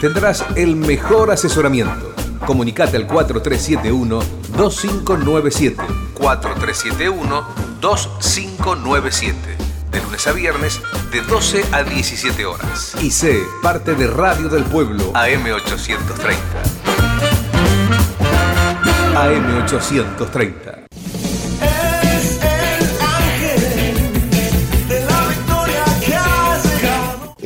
tendrás el mejor asesoramiento. Comunicate al 4371-2597. 4371-2597. De lunes a viernes, de 12 a 17 horas. Y sé parte de Radio del Pueblo, AM830. AM830.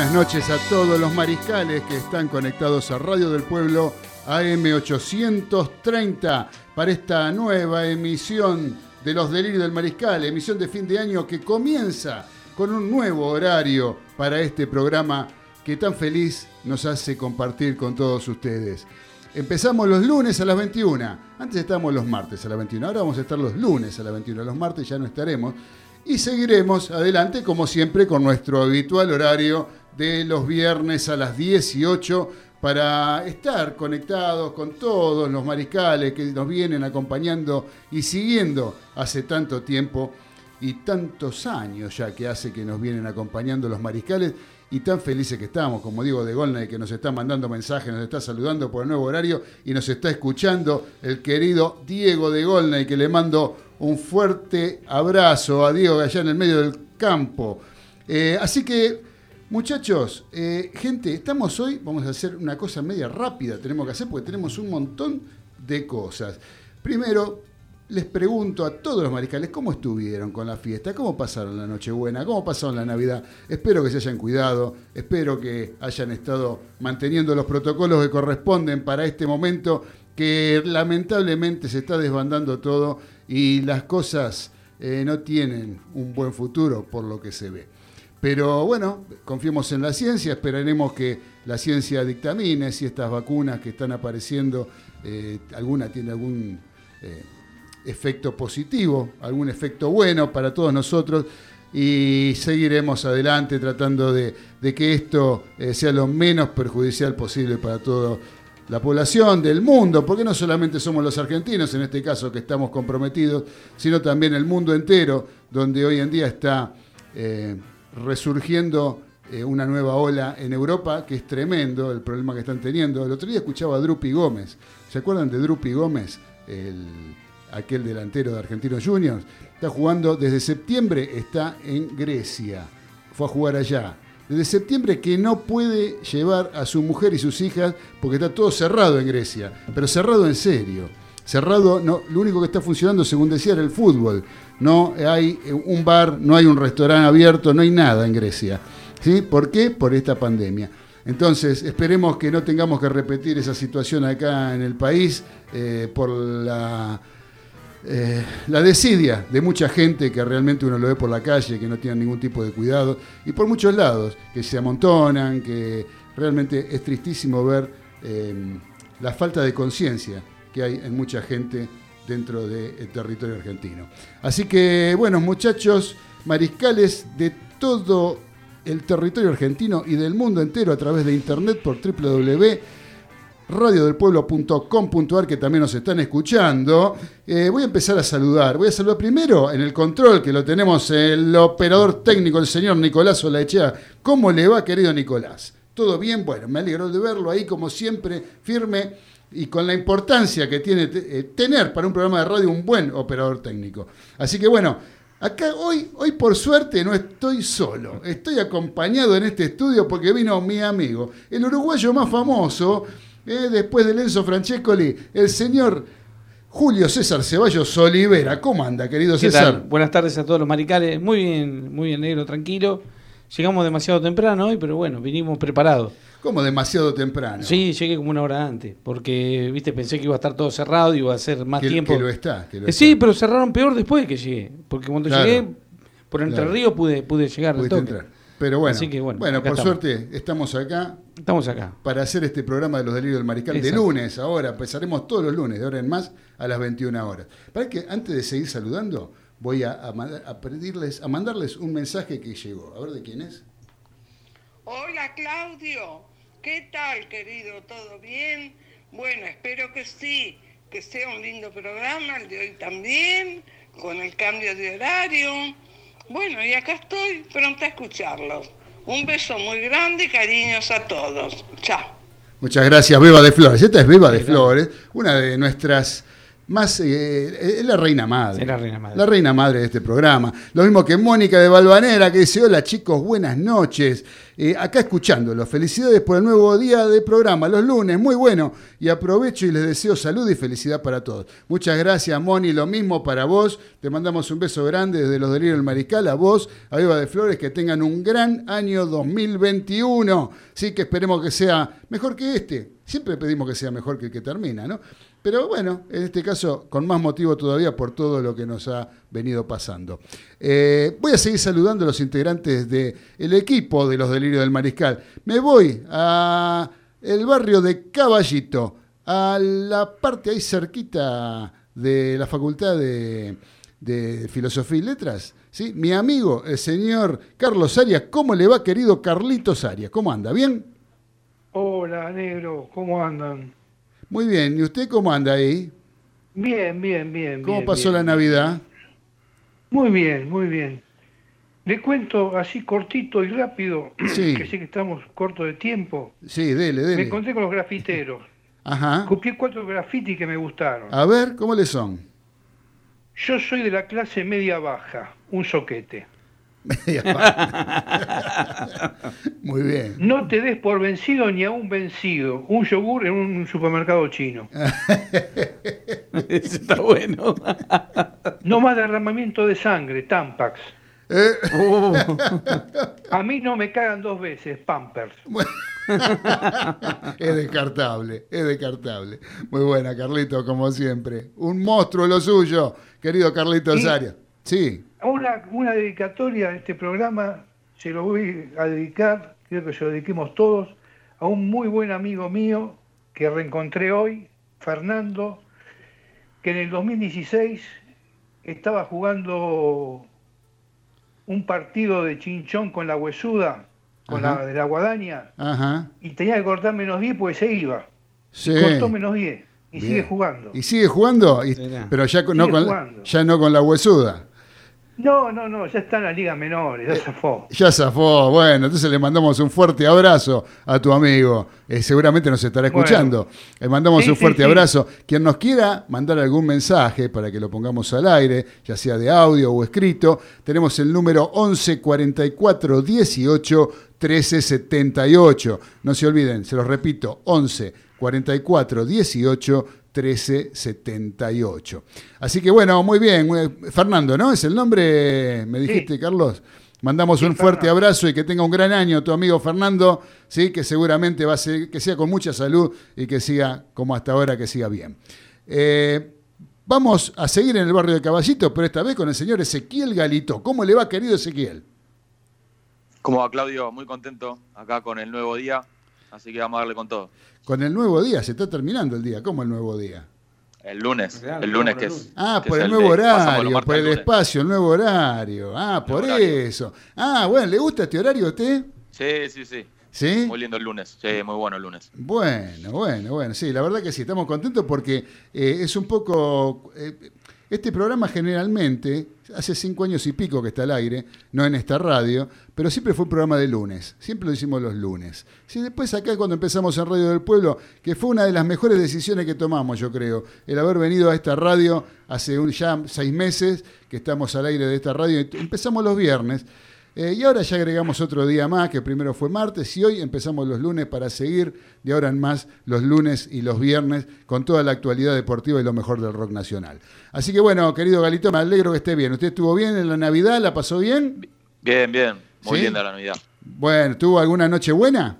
Buenas noches a todos los mariscales que están conectados a Radio del Pueblo AM830 para esta nueva emisión de Los Delirios del Mariscal, emisión de fin de año que comienza con un nuevo horario para este programa que tan feliz nos hace compartir con todos ustedes. Empezamos los lunes a las 21. Antes estábamos los martes a las 21. Ahora vamos a estar los lunes a las 21. Los martes ya no estaremos. Y seguiremos adelante, como siempre, con nuestro habitual horario de los viernes a las 18 para estar conectados con todos los mariscales que nos vienen acompañando y siguiendo hace tanto tiempo y tantos años ya que hace que nos vienen acompañando los mariscales y tan felices que estamos, como digo, de Golnay que nos está mandando mensajes, nos está saludando por el nuevo horario y nos está escuchando el querido Diego de Golnay, que le mando un fuerte abrazo a Diego allá en el medio del campo. Eh, así que, muchachos, eh, gente, estamos hoy, vamos a hacer una cosa media rápida, tenemos que hacer porque tenemos un montón de cosas. Primero, les pregunto a todos los mariscales cómo estuvieron con la fiesta, cómo pasaron la Nochebuena, cómo pasaron la Navidad. Espero que se hayan cuidado, espero que hayan estado manteniendo los protocolos que corresponden para este momento que lamentablemente se está desbandando todo y las cosas eh, no tienen un buen futuro por lo que se ve. Pero bueno, confiemos en la ciencia, esperaremos que la ciencia dictamine si estas vacunas que están apareciendo, eh, alguna tiene algún... Eh, efecto positivo, algún efecto bueno para todos nosotros y seguiremos adelante tratando de, que esto eh, sea lo menos perjudicial posible para toda la población del mundo, porque no solamente somos los argentinos en este caso que estamos comprometidos, sino también el mundo entero, donde hoy en día está eh, resurgiendo eh, una nueva ola en Europa, que es tremendo el problema que están teniendo. El otro día escuchaba a Drupi Gómez, ¿se acuerdan de Drupi Gómez? El, aquel delantero de Argentinos Juniors, está jugando desde septiembre, está en Grecia, fue a jugar allá. Desde septiembre que no puede llevar a su mujer y sus hijas porque está todo cerrado en Grecia, pero cerrado en serio. Cerrado, no, lo único que está funcionando, según decía, era el fútbol. No hay un bar, no hay un restaurante abierto, no hay nada en Grecia. ¿Sí? ¿Por qué? Por esta pandemia. Entonces, esperemos que no tengamos que repetir esa situación acá en el país eh, por la eh, la desidia de mucha gente que realmente uno lo ve por la calle, que no tiene ningún tipo de cuidado, y por muchos lados, que se amontonan, que realmente es tristísimo ver eh, la falta de conciencia que hay en mucha gente dentro del territorio argentino. Así que, bueno, muchachos, mariscales de todo el territorio argentino y del mundo entero a través de internet por www radiodelpueblo.com.ar que también nos están escuchando. Eh, voy a empezar a saludar. Voy a saludar primero en el control, que lo tenemos el operador técnico, el señor Nicolás Olaechea. ¿Cómo le va, querido Nicolás? ¿Todo bien? Bueno, me alegro de verlo ahí, como siempre, firme y con la importancia que tiene eh, tener para un programa de radio un buen operador técnico. Así que bueno, Acá hoy, hoy por suerte no estoy solo, estoy acompañado en este estudio porque vino mi amigo, el uruguayo más famoso, eh, después de Enzo Francescoli, el señor Julio César Ceballos Olivera. ¿Cómo anda, querido César? Buenas tardes a todos los maricales, muy bien, muy bien negro, tranquilo. Llegamos demasiado temprano hoy, pero bueno, vinimos preparados. ¿Cómo demasiado temprano? Sí, llegué como una hora antes, porque, viste, pensé que iba a estar todo cerrado y iba a ser más tiempo. Que lo está, que lo eh, Sí, pero cerraron peor después de que llegué, porque cuando llegué por Entre Ríos pude, pude llegar al toque. Pero bueno, bueno, por suerte estamos acá. Estamos acá. Para hacer este programa de los delirios del mariscal de lunes ahora. Empezaremos todos los lunes, de ahora en más, a las 21 horas. Para que antes de seguir saludando, voy a, a, pedirles, a mandarles un mensaje que llegó. A ver de quién es. Hola Claudio, ¿qué tal querido? ¿Todo bien? Bueno, espero que sí, que sea un lindo programa, el de hoy también, con el cambio de horario. Bueno, y acá estoy pronta a escucharlos. Un beso muy grande y cariños a todos. Chao. Muchas gracias, Beba de Flores. Esta es Beba de Flores, una de nuestras más eh, es la reina madre. la reina madre. La reina madre de este programa. Lo mismo que Mónica de Balvanera, que dice, hola chicos, buenas noches. Eh, acá escuchándolo. Felicidades por el nuevo día de programa, los lunes, muy bueno. Y aprovecho y les deseo salud y felicidad para todos. Muchas gracias, Moni. Lo mismo para vos. Te mandamos un beso grande desde los delirios del Mariscal, a vos, a Eva de Flores, que tengan un gran año 2021. Sí, que esperemos que sea mejor que este. Siempre pedimos que sea mejor que el que termina, ¿no? Pero bueno, en este caso, con más motivo todavía por todo lo que nos ha venido pasando. Eh, voy a seguir saludando a los integrantes del equipo de los Delirios del Mariscal. Me voy a el barrio de Caballito, a la parte ahí cerquita de la Facultad de, Filosofía y Letras. ¿sí? Mi amigo, el señor Carlos Arias. ¿Cómo le va, querido Carlitos Arias? ¿Cómo anda? ¿Bien? Hola, negro. ¿Cómo andan? Muy bien, ¿y usted cómo anda ahí? Bien, bien, bien. ¿Cómo pasó la Navidad? Muy bien, muy bien. Le cuento así cortito y rápido, que sé que estamos cortos de tiempo. Sí, dele, dele. Me encontré con los grafiteros. Ajá. Copié cuatro grafitis que me gustaron. A ver, ¿cómo le son? Yo soy de la clase media baja, un soquete. Muy bien. No te des por vencido ni a un vencido. Un yogur en un supermercado chino. Eso está bueno. no más derramamiento de sangre, Tampax. Eh. Uh. A mí no me cagan dos veces, Pampers. es descartable, es descartable. Muy buena, Carlito, como siempre. Un monstruo lo suyo, querido Carlito Zaria. Sí. Una, una dedicatoria a este programa se lo voy a dedicar, quiero que se lo dediquemos todos, a un muy buen amigo mío que reencontré hoy, Fernando, que en el 2016 estaba jugando un partido de chinchón con la huesuda, con la de la guadaña, y tenía que cortar menos 10 porque se iba. Cortó menos 10 y sigue jugando. ¿Y sigue jugando? pero ya, no ya no con la huesuda. No, no, no, ya está en la Liga Menores, ya zafó. Ya zafó, bueno, entonces le mandamos un fuerte abrazo a tu amigo. Eh, seguramente nos estará escuchando. Le mandamos un fuerte abrazo. Quien nos quiera mandar algún mensaje para que lo pongamos al aire, ya sea de audio o escrito, tenemos el número 11 44 18 13 78. No se olviden, se los repito, 11 44 18 1378. Así que bueno, muy bien. Fernando, ¿no? ¿Es el nombre? Me dijiste, Carlos. Mandamos un fuerte abrazo y que tenga un gran año tu amigo Fernando, sí, que seguramente va a ser, que sea con mucha salud y que siga como hasta ahora, que siga bien. Eh, vamos a seguir en el barrio de Caballito, pero esta vez con el señor Ezequiel Galito. ¿Cómo le va, querido Ezequiel? ¿Cómo va, Claudio? Muy contento acá con el nuevo día, así que vamos a darle con todo con el nuevo día, se está terminando el día. ¿Cómo el nuevo día? El lunes, el lunes que es. Ah, por el, nuevo horario, por el, espacio, el nuevo horario. Ah, por eso. Ah, bueno, ¿le gusta este horario a usted? Sí, sí, sí. ¿Sí? Muy lindo el lunes, sí, muy bueno el lunes. Bueno, bueno, bueno, sí, la verdad que sí, estamos contentos porque eh, es un poco... Eh, Este programa generalmente, hace cinco años y pico que está al aire, no en esta radio, pero siempre fue un programa de lunes, siempre lo hicimos los lunes. Sí, después acá cuando empezamos en Radio del Pueblo, que fue una de las mejores decisiones que tomamos, yo creo, el haber venido a esta radio hace un, ya seis meses que estamos al aire de esta radio, empezamos los viernes. Eh, y ahora ya agregamos otro día más, que primero fue martes, y hoy empezamos los lunes para seguir de ahora en más los lunes y los viernes con toda la actualidad deportiva y lo mejor del rock nacional. Así que bueno, querido Galito, me alegro que esté bien. ¿Usted estuvo bien en la Navidad? ¿La pasó bien? Bien, bien. Muy ¿Sí? linda la Navidad. Bueno, ¿tuvo alguna noche buena?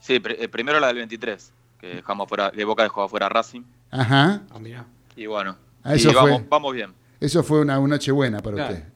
Sí, pr eh, primero la del 23, que dejamos fuera, de Boca dejó afuera Racing. Ajá. Ah, y bueno, Ah, eso y vamos, vamos bien. Eso fue una, una noche buena para Claro. usted.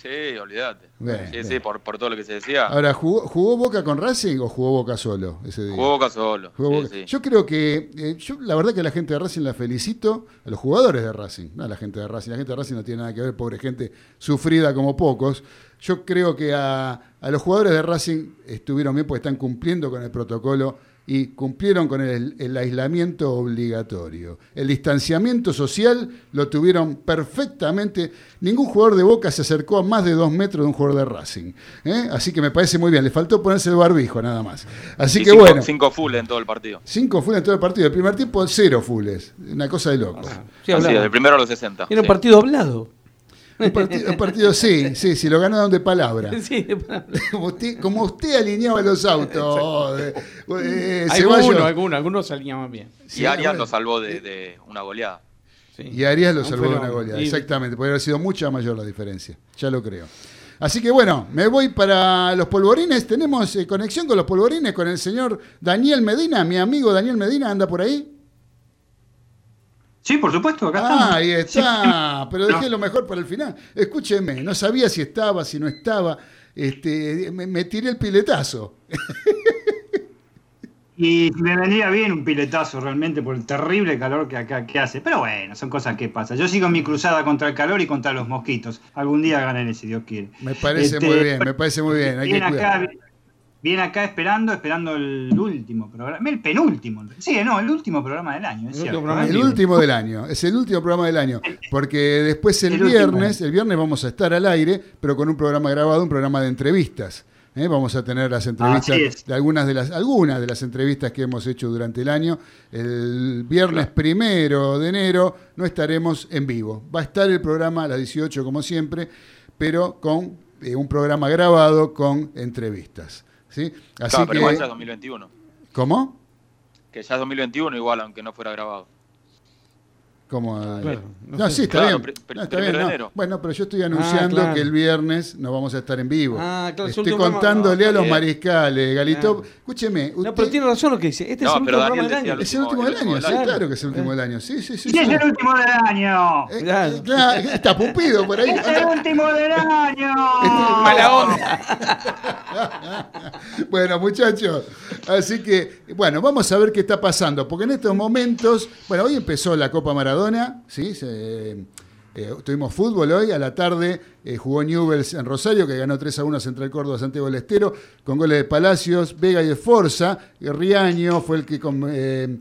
Sí, olvídate. Bien, sí, bien. sí, por, por todo lo que se decía. Ahora, ¿jugó, jugó Boca con Racing o jugó Boca solo ese día? Jugó Boca solo. Jugó sí, Boca. sí. Yo creo que, eh, yo la verdad que a la gente de Racing la felicito, a los jugadores de Racing, no a la gente de Racing. La gente de Racing no tiene nada que ver, pobre gente sufrida como pocos. Yo creo que a, a los jugadores de Racing estuvieron bien porque están cumpliendo con el protocolo y cumplieron con el, el aislamiento obligatorio. El distanciamiento social lo tuvieron perfectamente. Ningún jugador de Boca se acercó a más de dos metros de un jugador de Racing. ¿eh? Así que me parece muy bien. Le faltó ponerse el barbijo nada más. Así Y que cinco, bueno. cinco full en todo el partido. Cinco full en todo el partido. El primer tiempo, cero fulles. Una cosa de loco. Sí, Así, desde el primero a los 60. Era un sí. partido hablado. Un partido, un partido, sí, sí, sí, lo ganaron de palabra. Sí, Como usted, como usted alineaba los autos. eh, eh, algunos, algunos, algunos se alineaban bien. Sí, Y Arias bueno. lo salvó de, de una goleada. Sí. Y Arias lo Un salvó de una goleada. Y- Exactamente, podría haber sido mucha mayor la diferencia. Ya lo creo. Así que bueno, me voy para los polvorines. Tenemos eh, conexión con los polvorines con el señor Daniel Medina. Mi amigo Daniel Medina anda por ahí. Sí, por supuesto, acá Ah, estamos. ahí está. Pero dejé No. lo mejor para el final. Escúcheme, no sabía si estaba, si no estaba. Este, me, me tiré el piletazo. Y me vendría bien un piletazo realmente por el terrible calor que acá que hace. Pero bueno, son cosas que pasan. Yo sigo mi cruzada contra el calor y contra los mosquitos. Algún día ganaré si Dios quiere. Me parece Este, muy bien, me parece muy bien. Hay que acá, bien acá esperando, esperando el último programa. El penúltimo. Sí, no, el último programa del año. Es El cierto. El último del año, es el último programa del año, porque después el, El último. viernes, el viernes vamos a estar al aire, pero con un programa grabado, un programa de entrevistas. ¿eh? Vamos a tener las entrevistas de algunas de las algunas de las entrevistas que hemos hecho durante el año. El viernes primero de enero no estaremos en vivo. Va a estar el programa a las 18 como siempre, pero con eh, un programa grabado con entrevistas. ¿Sí? Así Claro, pero igual ya es 2021. ¿Cómo? Que ya es 2021 igual, aunque no fuera grabado. Como, Claro, no, no sé. sí, está Claro, bien. No, está bien, no. Bueno, pero yo estoy anunciando claro. que el viernes no vamos a estar en vivo. Ah, claro, Estoy contándole No, a los bien. mariscales, Galito. Escúcheme, No, usted- pero tiene razón lo que dice. Este No, es el último Daniel programa del año. es el último del año, sí, claro que es el último del año. Sí, sí, sí. Y sí. es el último del año. Eh, Claro. eh, claro, está pupido por ahí. Es el último del año. Mala onda. Bueno, muchachos, así que, bueno, vamos a ver qué está pasando, porque en estos momentos, bueno, hoy empezó la Copa Maradona, ¿sí? Se- eh, tuvimos fútbol hoy, a la tarde eh, jugó Newells en Rosario, que ganó 3 a 1 a Central Córdoba Santiago del Estero, con goles de Palacios, Vega y de Forza, y Riaño fue el que con- eh,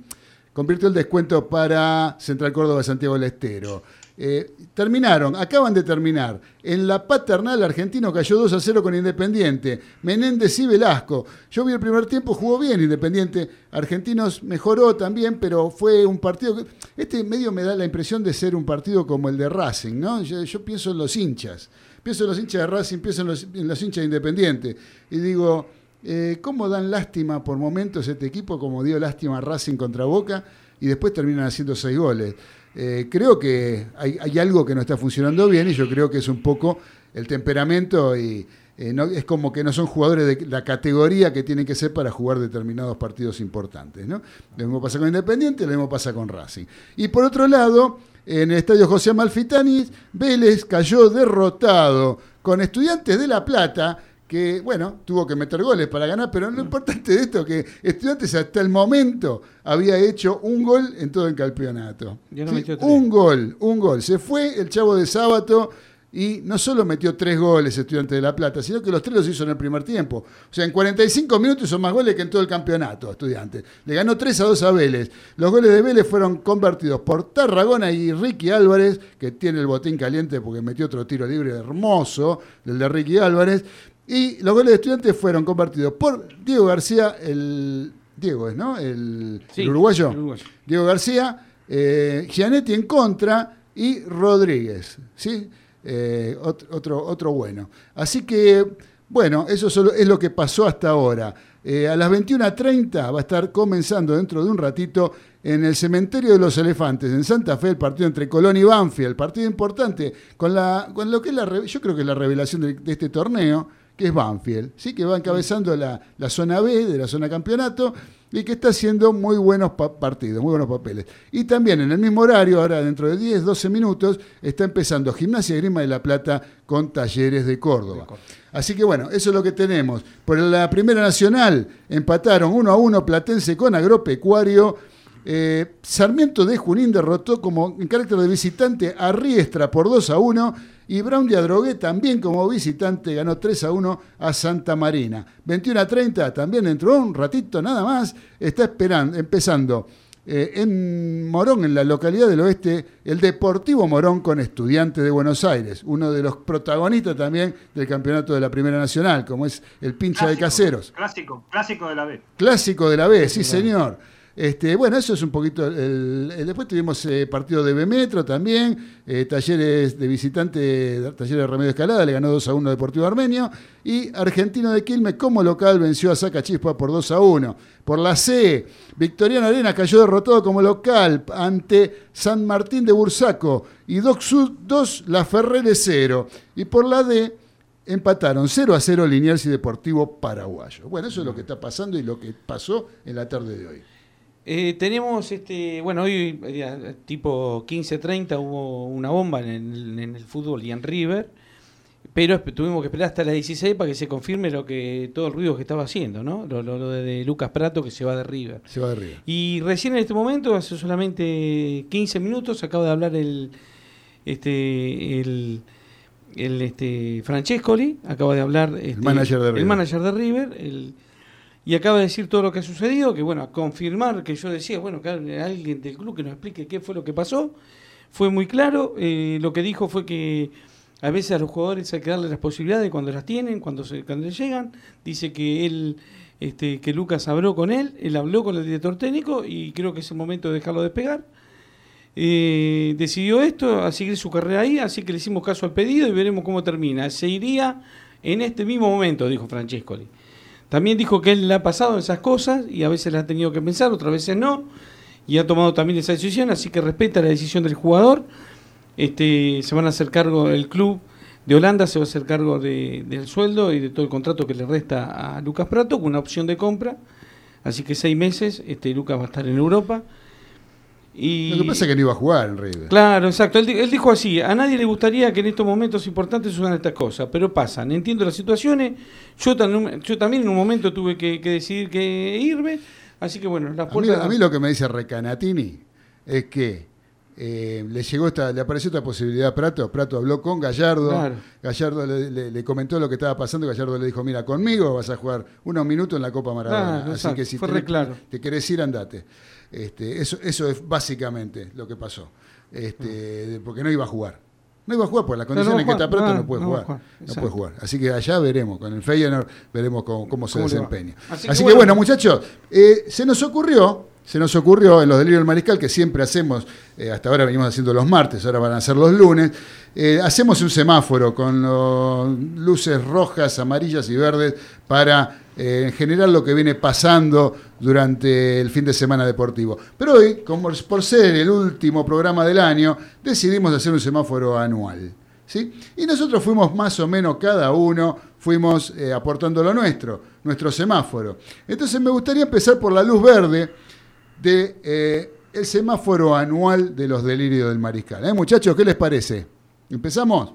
convirtió el descuento para Central Córdoba Santiago del Estero. Eh, terminaron, acaban de terminar. En la paternal argentino cayó 2 a 0 con Independiente. Menéndez y Velasco. Yo vi el primer tiempo, jugó bien Independiente. Argentinos mejoró también, pero fue un partido que. Este medio me da la impresión de ser un partido como el de Racing, ¿no? Yo, pienso en los hinchas. Pienso en los hinchas de Racing, pienso en los, en los hinchas de Independiente. Y digo, eh, ¿cómo dan lástima por momentos este equipo, como dio lástima Racing contra Boca, y después terminan haciendo seis goles? Eh, creo que hay, algo que no está funcionando bien y yo creo que es un poco el temperamento y eh, no- es como que no son jugadores de la categoría que tienen que ser para jugar determinados partidos importantes. ¿no? Lo mismo pasa con Independiente, lo mismo pasa con Racing. Y por otro lado, en el estadio José Amalfitani, Vélez cayó derrotado con Estudiantes de La Plata que, bueno, tuvo que meter goles para ganar, pero lo importante de esto es que Estudiantes hasta el momento había hecho un gol en todo el campeonato. Ya no Sí, un gol, un gol. Se fue el chavo de sábado, y no solo metió tres goles Estudiante de La Plata, sino que los tres los hizo en el primer tiempo. O sea, en 45 minutos hizo más goles que en todo el campeonato, Estudiante. Le ganó 3 a 2 a Vélez. Los goles de Vélez fueron convertidos por Tarragona y Ricky Álvarez, que tiene el botín caliente porque metió otro tiro libre hermoso, el de Ricky Álvarez. Y los goles de Estudiantes fueron convertidos por Diego García, el... Diego es, ¿no? El, Sí, el uruguayo. el uruguayo. Diego García, eh, Gianetti en contra y Rodríguez, ¿sí? Eh, ot- otro, otro bueno. Así que, bueno, eso solo es lo que pasó hasta ahora. Eh, a las 21.30 va a estar comenzando dentro de un ratito en el Cementerio de los Elefantes, en Santa Fe, el partido entre Colón y Banfield, partido importante, con, la, con lo que es la, yo creo que es la revelación de, de este torneo, que es Banfield, ¿sí? que va encabezando la, la zona B de la zona campeonato y que está haciendo muy buenos pa- partidos, muy buenos papeles. Y también en el mismo horario, ahora dentro de 10, 12 minutos, está empezando Gimnasia y Grima de la Plata con Talleres de Córdoba. Así que bueno, eso es lo que tenemos. Por la Primera Nacional empataron 1 a 1 Platense con Agropecuario. Eh, Sarmiento de Junín derrotó como en carácter de visitante a Riestra por 2 a 1 y Brown de Adrogué también como visitante ganó 3 a 1 a Santa Marina. 21 a 30 también entró un ratito nada más, está esperando, empezando eh, en Morón, en la localidad del oeste, el Deportivo Morón con Estudiantes de Buenos Aires, uno de los protagonistas también del campeonato de la Primera Nacional, como es el pincha de caseros. Clásico, clásico de la B. Clásico de la B, sí señor. Este, bueno, eso es un poquito. el- después tuvimos eh, partido de B Metro también, eh, talleres de visitante, talleres de Remedio Escalada, le ganó 2 a 1 Deportivo Armenio, y Argentino de Quilmes como local venció a Sacachispa por 2 a 1. Por la C, Victoriano Arena cayó derrotado como local ante San Martín de Bursaco y Doc Sud 2, La Ferrere 0. Y por la D, empataron 0 a 0 Liniers y Deportivo Paraguayo. Bueno, eso es lo que está pasando y lo que pasó en la tarde de hoy. Eh, tenemos, este, bueno, hoy eh, tipo 15.30 hubo una bomba en el, en el fútbol y en River, pero tuvimos que esperar hasta las 16 para que se confirme lo que todo el ruido que estaba haciendo, ¿no? Lo, lo- lo de, Lucas Prato que se va de River. Se va de arriba. Y recién en este momento, hace solamente 15 minutos, acaba de hablar el este el, el este Francescoli, acaba de hablar este, manager de River. el manager de River, el- y acaba de decir todo lo que ha sucedido, que bueno, a confirmar que yo decía, bueno, que alguien del club que nos explique qué fue lo que pasó. Fue muy claro, eh, lo que dijo fue que a veces a los jugadores hay que darle las posibilidades cuando las tienen, cuando, cuando les llegan. Dice que él, este, que Lucas habló con él, él habló con el director técnico y creo que es el momento de dejarlo despegar. Eh, decidió esto, a seguir su carrera ahí, así que le hicimos caso al pedido y veremos cómo termina. Se iría en este mismo momento, dijo Francescoli. También dijo que él le ha pasado esas cosas y a veces las ha tenido que pensar, otras veces no, y ha tomado también esa decisión, así que respeta la decisión del jugador. Este, se van a hacer cargo, el club de Holanda se va a hacer cargo de- del sueldo y de todo el contrato que le resta a Lucas Prato con una opción de compra. Así que seis meses, este, Lucas va a estar en Europa. Y... Lo que pasa es que no iba a jugar en River. Claro, exacto. Él, di- él dijo así, a nadie le gustaría que en estos momentos importantes sucedan estas cosas, pero pasan. Entiendo las situaciones. Yo, tan- yo también en un momento tuve que, que decidir que irme. Así que bueno, las A mí, puertas... a mí lo que me dice Recanatini es que eh, le llegó esta, le apareció esta posibilidad a Prato. Prato habló con Gallardo. Claro. Gallardo le, le- le comentó lo que estaba pasando. Gallardo le dijo: Mira, conmigo vas a jugar unos minutos en la Copa Maradona. Claro, Así exacto. que si te, claro. te querés ir, andate. Este, eso, eso es básicamente lo que pasó. Este, porque no iba a jugar. No iba a jugar, porque la no condición va en que está Prato no, no puede no jugar. jugar, No puede jugar. Así que allá veremos, con el Feyenoord veremos cómo, cómo se desempeña. Así Así, que que, bueno. bueno, muchachos, eh, se nos ocurrió, se nos ocurrió en los delirios del mariscal, que siempre hacemos, eh, hasta ahora venimos haciendo los martes, ahora van a ser los lunes, eh, hacemos un semáforo con los luces rojas, amarillas y verdes para eh, generar lo que viene pasando durante el fin de semana deportivo. Pero hoy, como por ser el último programa del año, decidimos hacer un semáforo anual. ¿sí? Y nosotros fuimos más o menos cada uno, fuimos eh, aportando lo nuestro, nuestro semáforo. Entonces me gustaría empezar por la luz verde de eh, el semáforo anual de los delirios del mariscal. ¿Eh, muchachos, qué les parece? ¿Empezamos?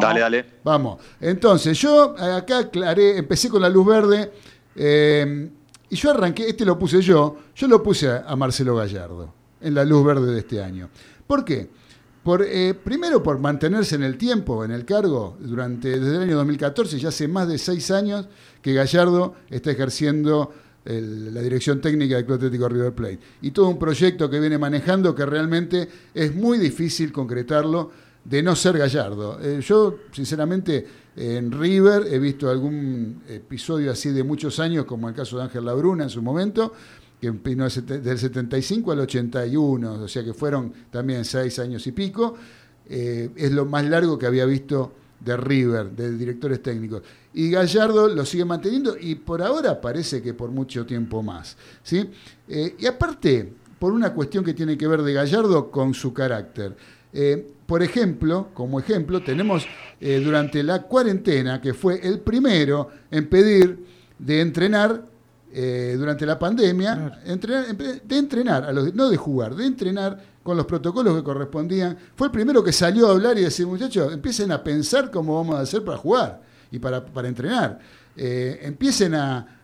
Dale, dale. Vamos. Entonces, yo eh, acá aclaré, empecé con la luz verde eh, y yo arranqué, este lo puse yo, yo lo puse a, a Marcelo Gallardo en la luz verde de este año. ¿Por qué? Por, eh, primero por mantenerse en el tiempo, en el cargo, durante, desde el año 2014, ya hace más de seis años que Gallardo está ejerciendo la dirección técnica del Club Atlético River Plate. Y todo un proyecto que viene manejando que realmente es muy difícil concretarlo de no ser Gallardo. Eh, yo, sinceramente, en River he visto algún episodio así de muchos años, como el caso de Ángel Labruna en su momento, que vino del 75 al 81, o sea que fueron también seis años y pico. Eh, es lo más largo que había visto de River, de directores técnicos. Y Gallardo lo sigue manteniendo y por ahora parece que por mucho tiempo más. ¿sí? Eh, y aparte, por una cuestión que tiene que ver de Gallardo con su carácter. Eh, por ejemplo, como ejemplo, tenemos durante la cuarentena, que fue el primero en pedir de entrenar eh, durante la pandemia, de entrenar, a los, no de jugar, de entrenar con los protocolos que correspondían. Fue el primero que salió a hablar y decir, muchachos, empiecen a pensar cómo vamos a hacer para jugar y para, entrenar. Eh, empiecen a,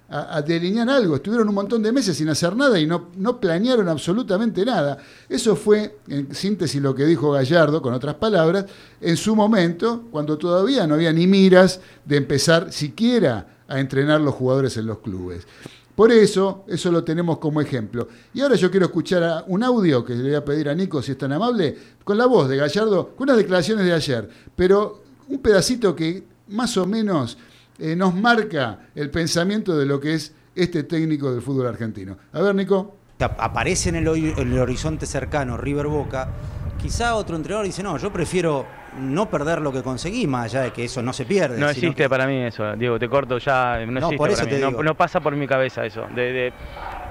delinear algo. Estuvieron un montón de meses sin hacer nada y no, no planearon absolutamente nada. Eso fue, en síntesis, lo que dijo Gallardo, con otras palabras, en su momento, cuando todavía no había ni miras de empezar siquiera a entrenar los jugadores en los clubes. Por eso, eso lo tenemos como ejemplo. Y ahora yo quiero escuchar un audio que le voy a pedir a Nico, si es tan amable, con la voz de Gallardo, con unas declaraciones de ayer, pero un pedacito que más o menos eh, nos marca el pensamiento de lo que es este técnico del fútbol argentino. A ver, Nico. Aparece en el, en el horizonte cercano River Boca. Quizá otro entrenador dice, no, yo prefiero no perder lo que conseguí, más allá de que eso no se pierde. No existe para mí eso, Diego, te corto ya, no, existe por eso para mí. No, pasa por mi cabeza eso, de,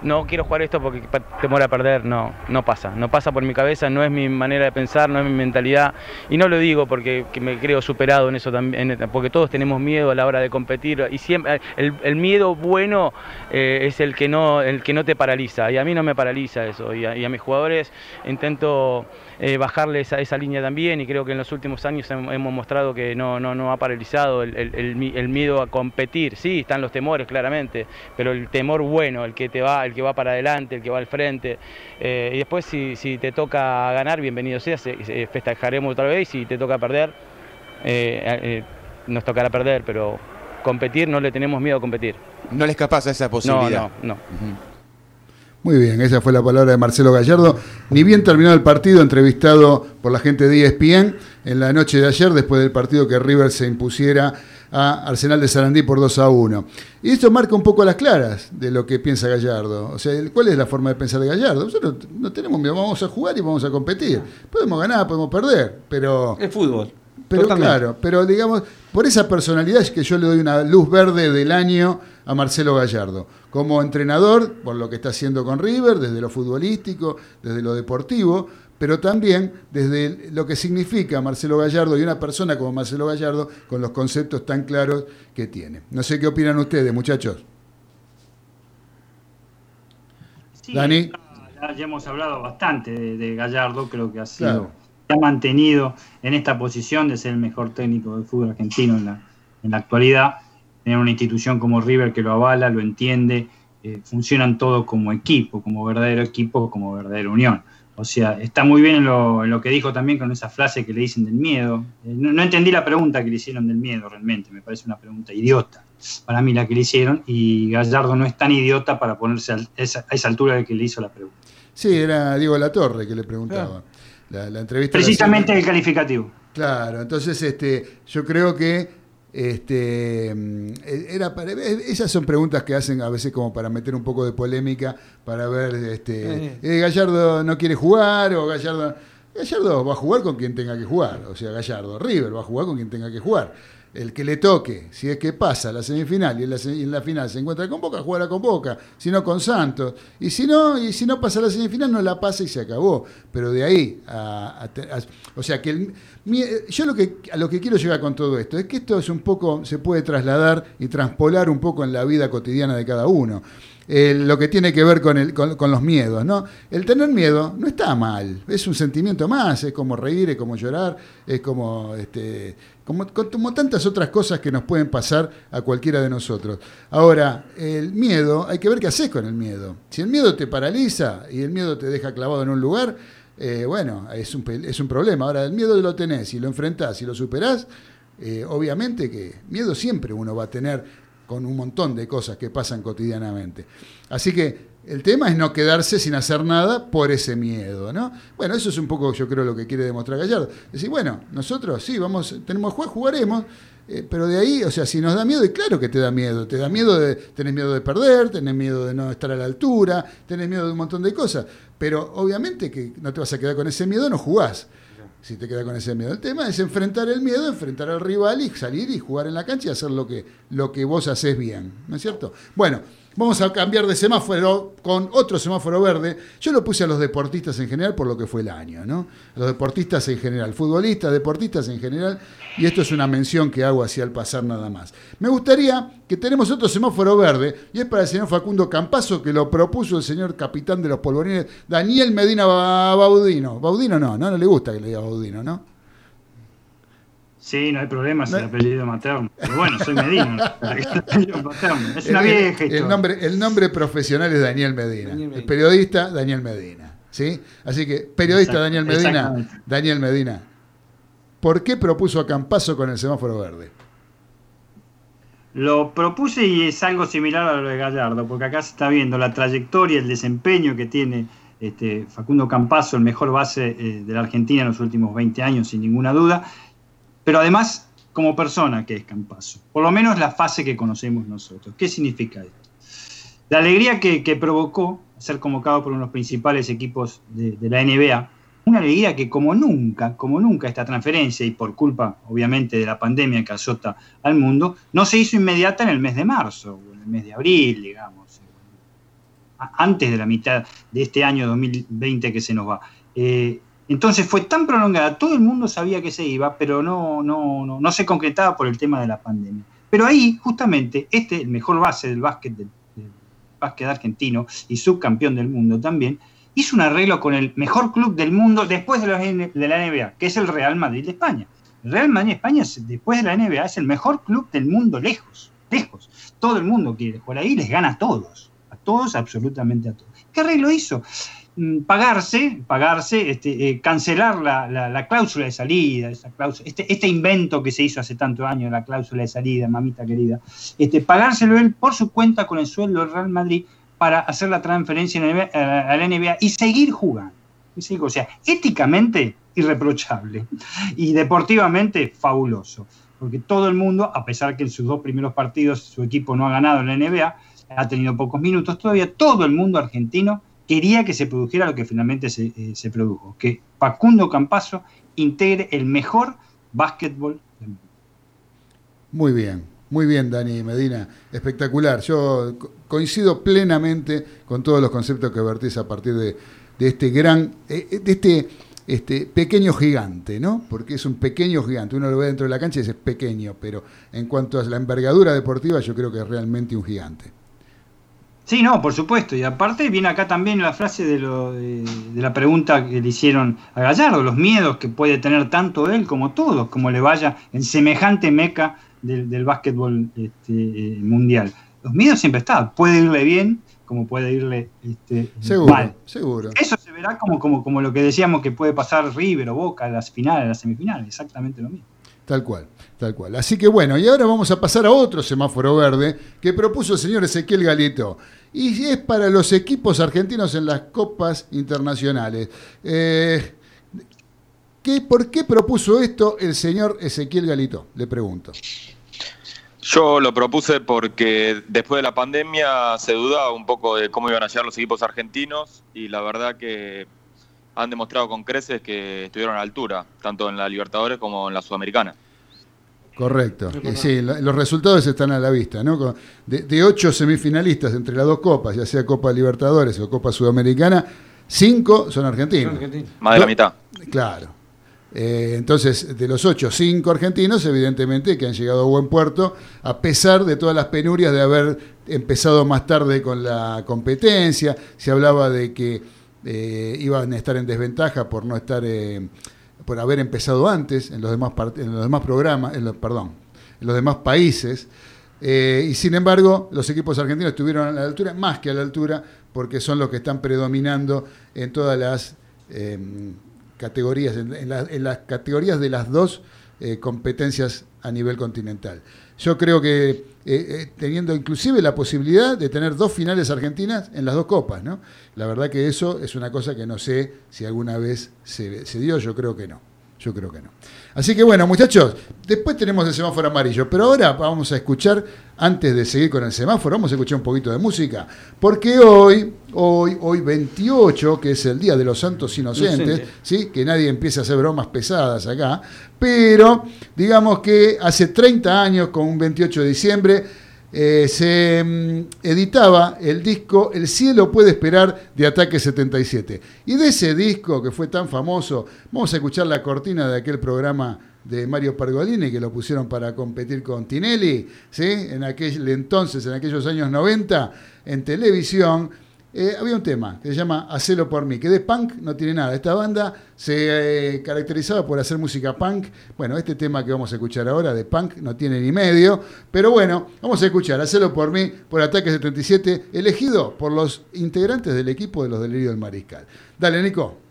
no quiero jugar esto porque temor a perder, no, no pasa, no pasa por mi cabeza, no es mi manera de pensar, no es mi mentalidad, y no lo digo porque me creo superado en eso también, porque todos tenemos miedo a la hora de competir, y siempre, el, miedo bueno eh, es el que, no, el que no te paraliza, y a mí no me paraliza eso, y a mis jugadores intento eh, bajarle esa, esa, línea también y creo que en los últimos años hemos mostrado que no, no, no ha paralizado el, el, miedo a competir. Sí, están los temores claramente, pero el temor bueno, el que te va, el que va para adelante, el que va al frente. Eh, y después si, si, te toca ganar, bienvenido sea, festejaremos otra vez, si te toca perder, eh, nos tocará perder, pero competir no le tenemos miedo a competir. ¿No les capaz a esa posibilidad? No, no, no. Muy bien, esa fue la palabra de Marcelo Gallardo. Ni bien terminado el partido, entrevistado por la gente de ESPN en la noche de ayer, después del partido que River se impusiera a Arsenal de Sarandí por 2 a 1. Y esto marca un poco las claras de lo que piensa Gallardo. O sea, ¿cuál es la forma de pensar de Gallardo? Nosotros no tenemos miedo, vamos a jugar y vamos a competir. Podemos ganar, podemos perder, pero... Es fútbol. Pero claro, pero digamos, por esa personalidad es que yo le doy una luz verde del año a Marcelo Gallardo. Como entrenador, por lo que está haciendo con River, desde lo futbolístico, desde lo deportivo, pero también desde lo que significa Marcelo Gallardo y una persona como Marcelo Gallardo con los conceptos tan claros que tiene. No sé qué opinan ustedes, muchachos. Dani. Ya, hemos hablado bastante de, Gallardo, creo que ha sido ha mantenido en esta posición de ser el mejor técnico del fútbol argentino en la, en la actualidad. Tener una institución como River que lo avala, lo entiende, eh, funcionan todos como equipo, como verdadero equipo, como verdadera unión. O sea, está muy bien en lo, que dijo también con esa frase que le dicen del miedo. Eh, no, entendí la pregunta que le hicieron del miedo realmente, me parece una pregunta idiota para mí la que le hicieron y Gallardo no es tan idiota para ponerse a esa, altura de que le hizo la pregunta. Sí, era Diego Latorre que le preguntaba. La, entrevista Precisamente el calificativo. Claro, entonces este, yo creo que este, mm, era esas son preguntas que hacen a veces como para meter un poco de polémica, para ver, este, eh, Gallardo no quiere jugar o Gallardo... Gallardo va a jugar con quien tenga que jugar, o sea, Gallardo, River va a jugar con quien tenga que jugar el que le toque, si es que pasa a la semifinal y en la, final se encuentra con Boca, jugará con Boca, si no con Santos. Y si no, y si no pasa a la semifinal, no la pasa y se acabó. Pero de ahí a, o sea que yo lo que a lo que quiero llegar con todo esto es que esto es un poco se puede trasladar y transpolar un poco en la vida cotidiana de cada uno. Lo que tiene que ver con, el, con, los miedos, ¿no? El tener miedo no está mal, es un sentimiento más, es como reír, es como llorar, es como este, como, tantas otras cosas que nos pueden pasar a cualquiera de nosotros. Ahora, el miedo, hay que ver qué haces con el miedo. Si el miedo te paraliza y el miedo te deja clavado en un lugar, eh, bueno, es un, es un problema. Ahora, el miedo lo tenés y lo enfrentás y lo superás, eh, obviamente que miedo siempre uno va a tener con un montón de cosas que pasan cotidianamente. Así que el tema es no quedarse sin hacer nada por ese miedo, ¿no? Bueno, eso es un poco, yo creo, lo que quiere demostrar Gallardo. Decir, bueno, nosotros sí, vamos, tenemos juego, jugaremos, eh, pero de ahí, o sea, si nos da miedo, y claro que te da miedo, te da miedo de, tenés miedo de perder, tenés miedo de no estar a la altura, tenés miedo de un montón de cosas, pero obviamente que no te vas a quedar con ese miedo, no jugás. Si te quedas con ese miedo. El tema es enfrentar el miedo, enfrentar al rival y salir y jugar en la cancha y hacer lo que, lo que vos haces bien, ¿no es cierto? Bueno, Vamos a cambiar de semáforo con otro semáforo verde. Yo lo puse a los deportistas en general por lo que fue el año, ¿no? A los deportistas en general, futbolistas, deportistas en general, y esto es una mención que hago así al pasar nada más. Me gustaría que tenemos otro semáforo verde, y es para el señor Facundo Campazo, que lo propuso el señor capitán de los polvorines, Daniel Medina Baudino. Baudino no, no, no le gusta que le diga Baudino, ¿no? Sí, no hay problema, es el apellido materno. Pero bueno, soy Medina. Es una vieja el, nombre, el nombre profesional es Daniel Medina. El periodista, Daniel Medina. ¿sí? Así que, periodista Daniel Medina, Daniel Medina, ¿por qué propuso a Campazo con el semáforo verde? Lo propuse y es algo similar a lo de Gallardo, porque acá se está viendo la trayectoria, el desempeño que tiene este, Facundo Campazo, el mejor base eh, de la Argentina en los últimos 20 años, sin ninguna duda, pero además como persona que es Campazo. Por lo menos la fase que conocemos nosotros. ¿Qué significa esto? La alegría que, provocó ser convocado por uno de principales equipos de, la NBA, una alegría que como nunca, como nunca esta transferencia, y por culpa obviamente de la pandemia que azota al mundo, no se hizo inmediata en el mes de marzo, o en el mes de abril, digamos, antes de la mitad de este año 2020 que se nos va. Eh, entonces fue tan prolongada, todo el mundo sabía que se iba, pero no, no, no, no se concretaba por el tema de la pandemia. Pero ahí, justamente, este, el mejor base del básquet, del, básquet argentino y subcampeón del mundo también, hizo un arreglo con el mejor club del mundo después de la, de la NBA, que es el Real Madrid de España. El Real Madrid de España, después de la NBA, es el mejor club del mundo lejos, lejos. Todo el mundo quiere jugar ahí, les gana a todos, a todos, absolutamente a todos. ¿Qué arreglo hizo? Mm, pagarse, pagarse, este, eh, cancelar la, cláusula de salida, este, este, invento que se hizo hace tantos años, la cláusula de salida, mamita querida, este, pagárselo él por su cuenta con el sueldo del Real Madrid para hacer la transferencia a la NBA y seguir jugando. O sea, éticamente irreprochable y deportivamente fabuloso. Porque todo el mundo, a pesar que en sus dos primeros partidos su equipo no ha ganado en la NBA, ha tenido pocos minutos, todavía todo el mundo argentino quería que se produjera lo que finalmente eh, se, produjo, que Facundo Campazo integre el mejor básquetbol del mundo. Muy bien, muy bien Dani Medina, espectacular. Yo coincido plenamente con todos los conceptos que vertís a partir de, este gran, eh, eh, de este, este pequeño gigante, ¿no? Porque es un pequeño gigante. Uno lo ve dentro de la cancha y es pequeño, pero en cuanto a la envergadura deportiva, yo creo que es realmente un gigante. Sí, no, por supuesto. Y aparte viene acá también la frase de, lo, de, la pregunta que le hicieron a Gallardo, los miedos que puede tener tanto él como todos, como le vaya en semejante meca del, básquetbol este, mundial. Los miedos siempre están. Puede irle bien como puede irle este, seguro, mal. Seguro. Eso se verá como, como, como lo que decíamos que puede pasar River o Boca en las finales, las semifinales, exactamente lo mismo. Tal cual, tal cual. Así que bueno, y ahora vamos a pasar a otro semáforo verde que propuso el señor Ezequiel Galito. Y es para los equipos argentinos en las copas internacionales. Eh, ¿Por qué propuso esto el señor Ezequiel Galito? Le pregunto. Yo lo propuse porque después de la pandemia se dudaba un poco de cómo iban a llegar los equipos argentinos y la verdad que han demostrado con creces que estuvieron a altura, tanto en la Libertadores como en la Sudamericana. Correcto. sí, los resultados están a la vista, ¿no? De, ocho semifinalistas entre las dos copas, ya sea Copa Libertadores o Copa Sudamericana, cinco son argentinos. Más de la mitad. Claro. Eh, entonces, de los ocho, cinco argentinos, evidentemente que han llegado a buen puerto, a pesar de todas las penurias de haber empezado más tarde con la competencia. Se hablaba de que eh, iban a estar en desventaja por no estar, eh, por haber empezado antes en los demás, en los demás programas, en perdón, en los demás países. Eh, y sin embargo, los equipos argentinos estuvieron a la altura, más que a la altura, porque son los que están predominando en todas las em, categorías, en, las categorías de las dos eh, competencias a nivel continental. Yo creo que eh, eh, teniendo inclusive la posibilidad de tener dos finales argentinas en las dos copas, ¿no? La verdad que eso es una cosa que no sé si alguna vez se, se dio, yo creo que no. Yo creo que no. Así que bueno, muchachos, después tenemos el semáforo amarillo, pero ahora vamos a escuchar, antes de seguir con el semáforo, vamos a escuchar un poquito de música, porque hoy, hoy, hoy 28, que es el Día de los Santos Inocentes, ¿sí? que nadie empiece a hacer bromas pesadas acá, pero digamos que hace 30 años, con un 28 de diciembre, eh, se mm, editaba el disco El cielo puede esperar de Ataque 77. Y de ese disco que fue tan famoso, vamos a escuchar la cortina de aquel programa de Mario Pergolini que lo pusieron para competir con Tinelli, ¿sí? en aquel entonces, en aquellos años 90, en televisión eh, había un tema que se llama Hacelo por mí, que de punk no tiene nada. Esta banda se eh, caracterizaba por hacer música punk. Bueno, este tema que vamos a escuchar ahora de punk no tiene ni medio, pero bueno, vamos a escuchar Hacelo por mí por Ataque 77, elegido por los integrantes del equipo de los Delirios del Mariscal. Dale, Nico.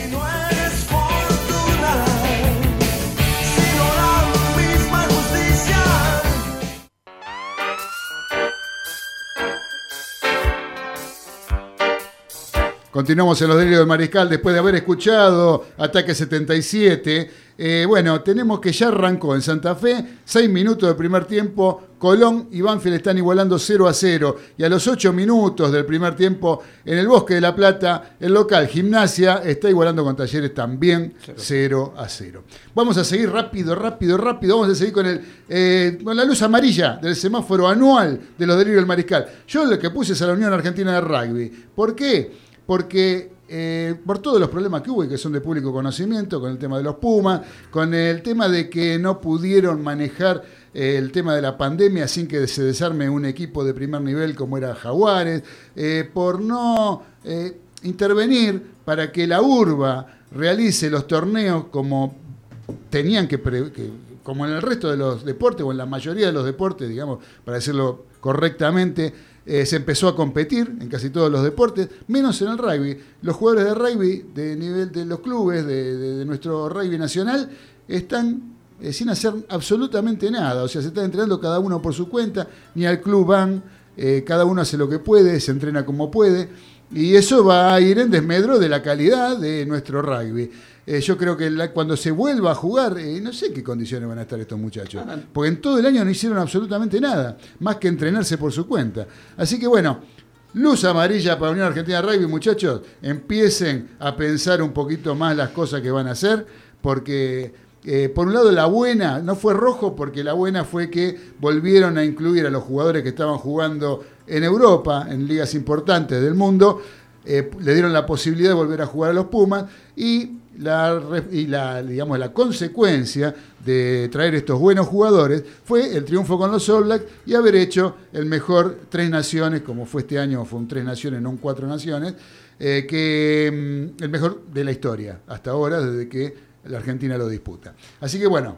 Continuamos en los delirios del Mariscal después de haber escuchado Ataque 77. Eh, bueno, tenemos que ya arrancó en Santa Fe, seis minutos del primer tiempo, Colón y Banfield están igualando 0 a 0. Y a los ocho minutos del primer tiempo, en el Bosque de la Plata, el local Gimnasia está igualando con Talleres también 0 a 0. Vamos a seguir rápido, rápido, rápido. Vamos a seguir con, el, eh, con la luz amarilla del semáforo anual de los delirios del Mariscal. Yo lo que puse es a la Unión Argentina de Rugby. ¿Por qué? Porque eh, por todos los problemas que hubo y que son de público conocimiento, con el tema de los Pumas, con el tema de que no pudieron manejar eh, el tema de la pandemia sin que se desarme un equipo de primer nivel como era Jaguares, eh, por no intervenir para que la urba realice los torneos como tenían que, que, como en el resto de los deportes o en la mayoría de los deportes, digamos, para decirlo correctamente, eh, se empezó a competir en casi todos los deportes, menos en el rugby. Los jugadores de rugby de nivel de los clubes de, nuestro rugby nacional están eh, sin hacer absolutamente nada. O sea, se están entrenando cada uno por su cuenta, ni al club van, eh, cada uno hace lo que puede, se entrena como puede. Y eso va a ir en desmedro de la calidad de nuestro rugby. Eh, yo creo que cuando se vuelva a jugar, eh, no sé qué condiciones van a estar estos muchachos. Porque en todo el año no hicieron absolutamente nada, más que entrenarse por su cuenta. Así que bueno, luz amarilla para Unión Argentina Rugby, muchachos. Empiecen a pensar un poquito más las cosas que van a hacer, porque eh, por un lado la buena, no fue rojo, porque la buena fue que volvieron a incluir a los jugadores que estaban jugando en Europa, en ligas importantes del mundo. le dieron la posibilidad de volver a jugar a los Pumas y la, y la, digamos, la consecuencia de traer estos buenos jugadores fue el triunfo con los All Blacks y haber hecho el mejor Tres Naciones, como fue este año, fue un Tres Naciones, no un Cuatro Naciones, eh, que mm, el mejor de la historia hasta ahora, desde que la Argentina lo disputa. Así que bueno,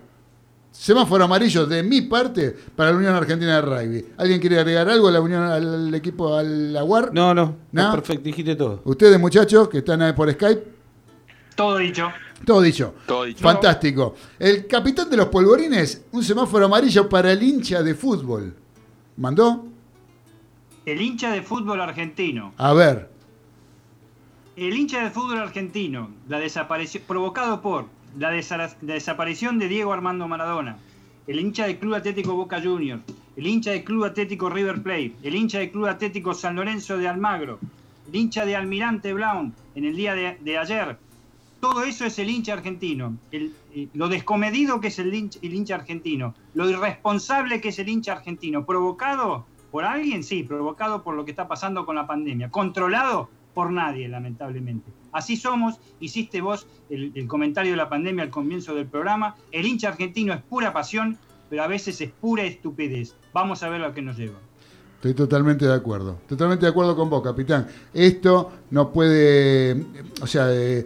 semáforo amarillo de mi parte para la Unión Argentina de Rugby. ¿Alguien quiere agregar algo a la Unión, al equipo, al Aguar? No, no, ¿No? perfecto, dijiste todo. Ustedes, muchachos, que están por Skype. Todo dicho. Todo dicho. Fantástico. El capitán de los polvorines, un semáforo amarillo para el hincha de fútbol. ¿Mandó? El hincha de fútbol argentino. A ver. El hincha de fútbol argentino, la desaparición, provocado por la, desaparición de Diego Armando Maradona, el hincha del Club Atlético Boca Juniors, el hincha del Club Atlético River Plate, el hincha del Club Atlético San Lorenzo de Almagro, el hincha de Almirante Brown en el día de ayer, todo eso es el hincha argentino. Eh, lo descomedido que es el hincha, argentino. Lo irresponsable que es el hincha argentino. ¿Provocado por alguien? Sí, provocado por lo que está pasando con la pandemia. Controlado por nadie, lamentablemente. Así somos. Hiciste vos el, el comentario de la pandemia al comienzo del programa. El hincha argentino es pura pasión, pero a veces es pura estupidez. Vamos a ver lo que nos lleva. Estoy totalmente de acuerdo. Totalmente de acuerdo con vos, capitán. Esto no puede, o sea, eh,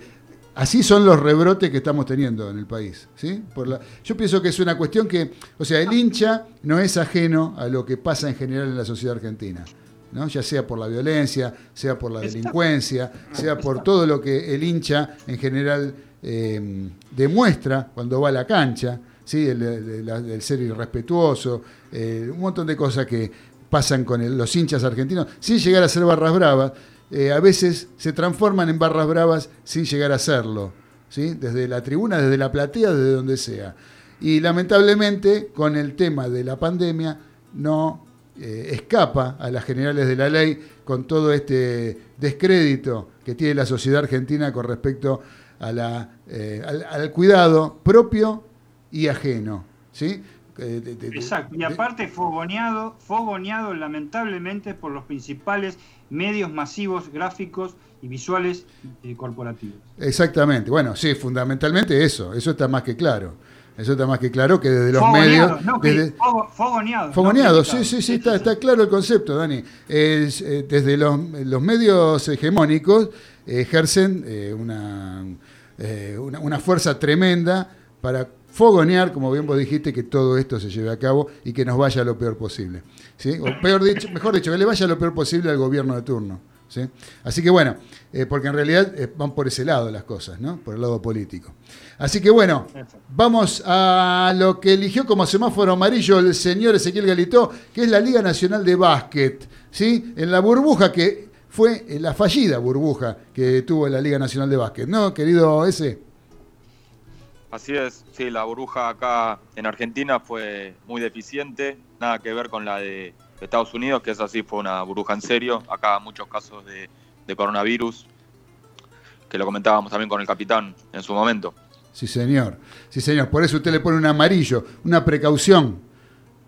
Así son los rebrotes que estamos teniendo en el país. ¿sí? Por la, yo pienso que es una cuestión que, o sea, el hincha no es ajeno a lo que pasa en general en la sociedad argentina. ¿no? ya sea por la violencia, sea por la delincuencia, sea por todo lo que el hincha en general eh, demuestra cuando va a la cancha, ¿sí? el, ser irrespetuoso, eh, un montón de cosas que pasan con los hinchas argentinos, sin llegar a ser barras bravas, eh, a veces se transforman en barras bravas sin llegar a serlo, ¿sí? desde la tribuna, desde la platea, desde donde sea. Y lamentablemente con el tema de la pandemia no eh, escapa a las generales de la ley con todo este descrédito que tiene la sociedad argentina con respecto a la, eh, al, cuidado propio y ajeno. ¿sí? Exacto, y aparte fogoneado, fogoneado lamentablemente por los principales medios masivos gráficos y visuales eh, corporativos. Exactamente, bueno, sí, fundamentalmente eso, eso está más que claro. Eso está más que claro que desde los medios. fogoneado. Fogoneado, sí, sí, sí, está, está claro el concepto, Dani. Eh, desde los, medios hegemónicos ejercen eh, una, una, fuerza tremenda para fogonear, como bien vos dijiste, que todo esto se lleve a cabo y que nos vaya lo peor posible. ¿sí? O peor dicho, mejor dicho, que le vaya lo peor posible al gobierno de turno. ¿sí? Así que bueno, eh, porque en realidad eh, van por ese lado las cosas, ¿no? por el lado político. Así que bueno, vamos a lo que eligió como semáforo amarillo el señor Ezequiel Galito, que es la Liga Nacional de Básquet, ¿sí? en la burbuja que fue la fallida burbuja que tuvo la Liga Nacional de Básquet, ¿no, querido ese? Así es, sí, la burbuja acá en Argentina fue muy deficiente, nada que ver con la de Estados Unidos, que es así, fue una burbuja en serio. Acá muchos casos de, coronavirus, que lo comentábamos también con el capitán en su momento. Sí, señor. Sí, señor. Por eso usted le pone un amarillo, una precaución.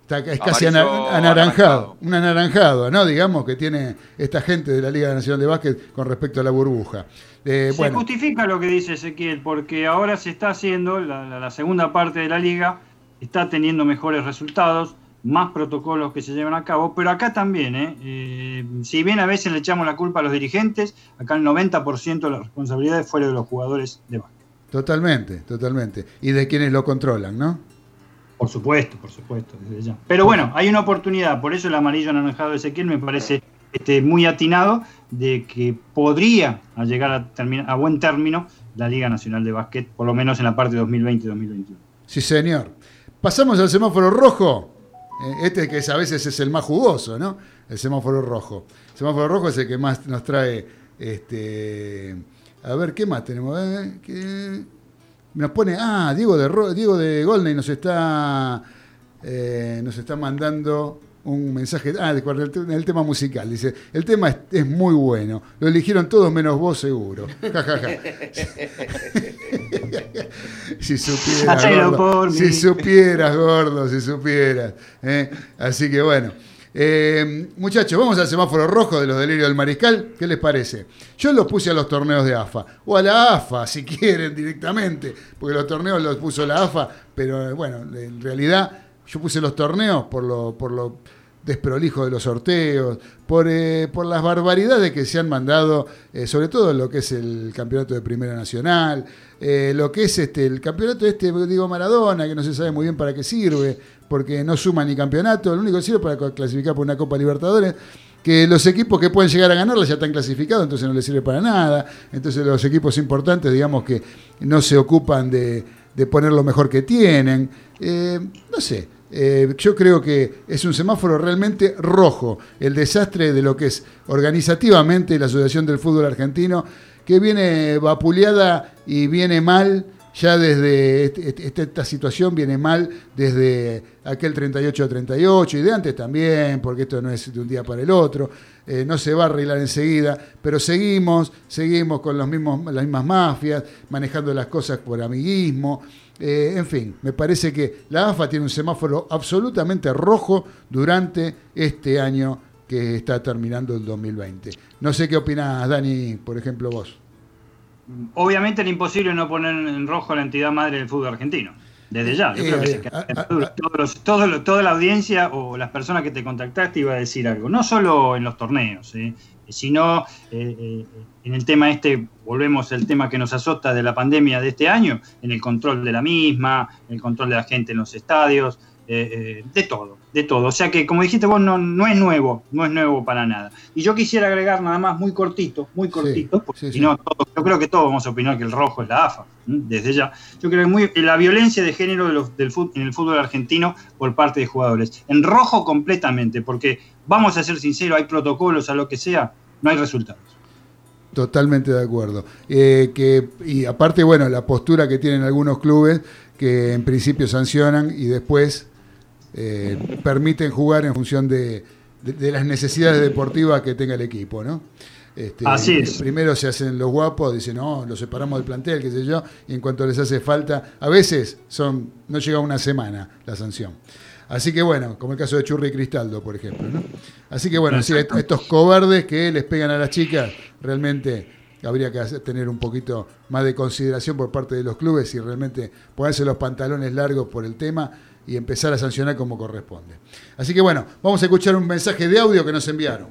Está, es casi anaranjado, un anaranjado, ¿no? Digamos que tiene esta gente de la Liga Nacional de Básquet con respecto a la burbuja. Eh, se justifica lo que dice Ezequiel, porque ahora se está haciendo, la, segunda parte de la liga está teniendo mejores resultados, más protocolos que se llevan a cabo, pero acá también, ¿eh? Eh, si bien a veces le echamos la culpa a los dirigentes, acá el 90% de la responsabilidad fue de los jugadores de básquet. Totalmente, totalmente. Y de quienes lo controlan, ¿no? Por supuesto, por supuesto, desde ya. Pero bueno, hay una oportunidad, por eso el amarillo anaranjado de Ezequiel me parece este, muy atinado de que podría llegar a, a buen término la Liga Nacional de Básquet, por lo menos en la parte 2020-2021. Sí, señor. Pasamos al semáforo rojo. Eh, este que a veces es el más jugoso, ¿no? El semáforo rojo. El semáforo rojo es el que más nos trae. Este, a ver, ¿qué más tenemos? Eh, nos pone. Ah, Diego de, Diego de Golney nos está, eh, nos está mandando un mensaje, ah, de, el, el, tema musical, dice, el tema es, muy bueno, lo eligieron todos menos vos seguro. si supieras, gordo, si supieras, gordo, si supieras. ¿eh? Así que bueno. Eh, muchachos, vamos al semáforo rojo de los delirios del mariscal. ¿Qué les parece? Yo los puse a los torneos de AFA, o a la AFA, si quieren, directamente, porque los torneos los puso la AFA, pero bueno, en realidad yo puse los torneos por lo, por lo desprolijo de los sorteos, por, eh, por las barbaridades que se han mandado, eh, sobre todo lo que es el campeonato de Primera Nacional, eh, lo que es este el campeonato de este digo Maradona, que no se sabe muy bien para qué sirve, porque no suma ni campeonato, lo único que sirve para clasificar por una Copa Libertadores que los equipos que pueden llegar a ganarla ya están clasificados, entonces no les sirve para nada. Entonces los equipos importantes, digamos que no se ocupan de, poner lo mejor que tienen. no sé, eh, yo creo que es un semáforo realmente rojo, el desastre de lo que es organizativamente la Asociación del Fútbol Argentino, que viene vapuleada y viene mal ya desde este, este, este, esta situación viene mal desde aquel 38 38 y de antes también, porque esto no es de un día para el otro, eh, no se va a arreglar enseguida, pero seguimos, seguimos con los mismos, las mismas mafias, manejando las cosas por amiguismo. Eh, en fin, me parece que la AFA tiene un semáforo absolutamente rojo durante este año que está terminando el 2020. No sé qué opinas, Dani, por ejemplo, vos. Obviamente era imposible no poner en rojo a la entidad madre del fútbol argentino. Desde ya, yo creo que, eh, se toda la audiencia o las personas que te contactaste iba a decir algo, no solo en los torneos, ¿eh? sino en el tema este, volvemos al tema que nos azota de la pandemia de este año, en el control de la misma, el control de la gente en los estadios, eh, eh, de todo, de todo. O sea que, como dijiste vos, no, no es nuevo, no es nuevo para nada. Y yo quisiera agregar nada más muy cortito, muy cortito, porque si no, yo creo que todos vamos a opinar que el rojo es la AFA, desde ya. Yo creo que muy, la violencia de género del en el fútbol argentino por parte de jugadores. En rojo completamente, porque vamos a ser sinceros, hay protocolos, a lo que sea, no hay resultados. Totalmente de acuerdo. Eh, que, y aparte, bueno, la postura que tienen algunos clubes que en principio sancionan y después eh, permiten jugar en función de, las necesidades deportivas que tenga el equipo, ¿no? Este, Así es. Primero se hacen los guapos, dicen, no, los separamos del plantel, qué sé yo, y en cuanto les hace falta, a veces son, no llega una semana la sanción. Así que bueno, como el caso de Churri y Cristaldo, por ejemplo. ¿no? Así que bueno, sí, estos cobardes que les pegan a las chicas, realmente habría que tener un poquito más de consideración por parte de los clubes y realmente ponerse los pantalones largos por el tema y empezar a sancionar como corresponde. Así que bueno, vamos a escuchar un mensaje de audio que nos enviaron.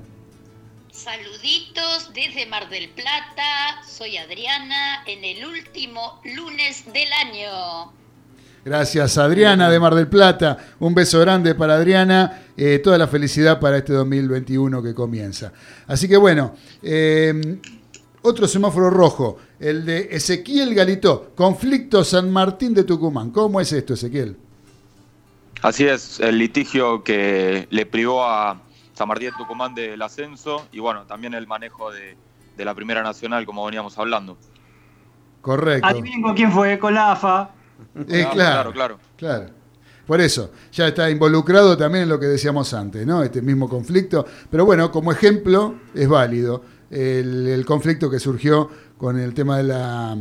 Saluditos desde Mar del Plata, soy Adriana en el último lunes del año. Gracias Adriana de Mar del Plata. Un beso grande para Adriana. Eh, toda la felicidad para este 2021 que comienza. Así que bueno, eh, otro semáforo rojo, el de Ezequiel Galito, conflicto San Martín de Tucumán. ¿Cómo es esto, Ezequiel? Así es, el litigio que le privó a San Martín de Tucumán del ascenso y bueno, también el manejo de, la Primera Nacional, como veníamos hablando. Correcto. Adivinen con quién fue, con la AFA. Eh, claro, claro, claro, Por eso, ya está involucrado también en lo que decíamos antes, ¿no? Este mismo conflicto. Pero bueno, como ejemplo, es válido el, conflicto que surgió con el tema de la,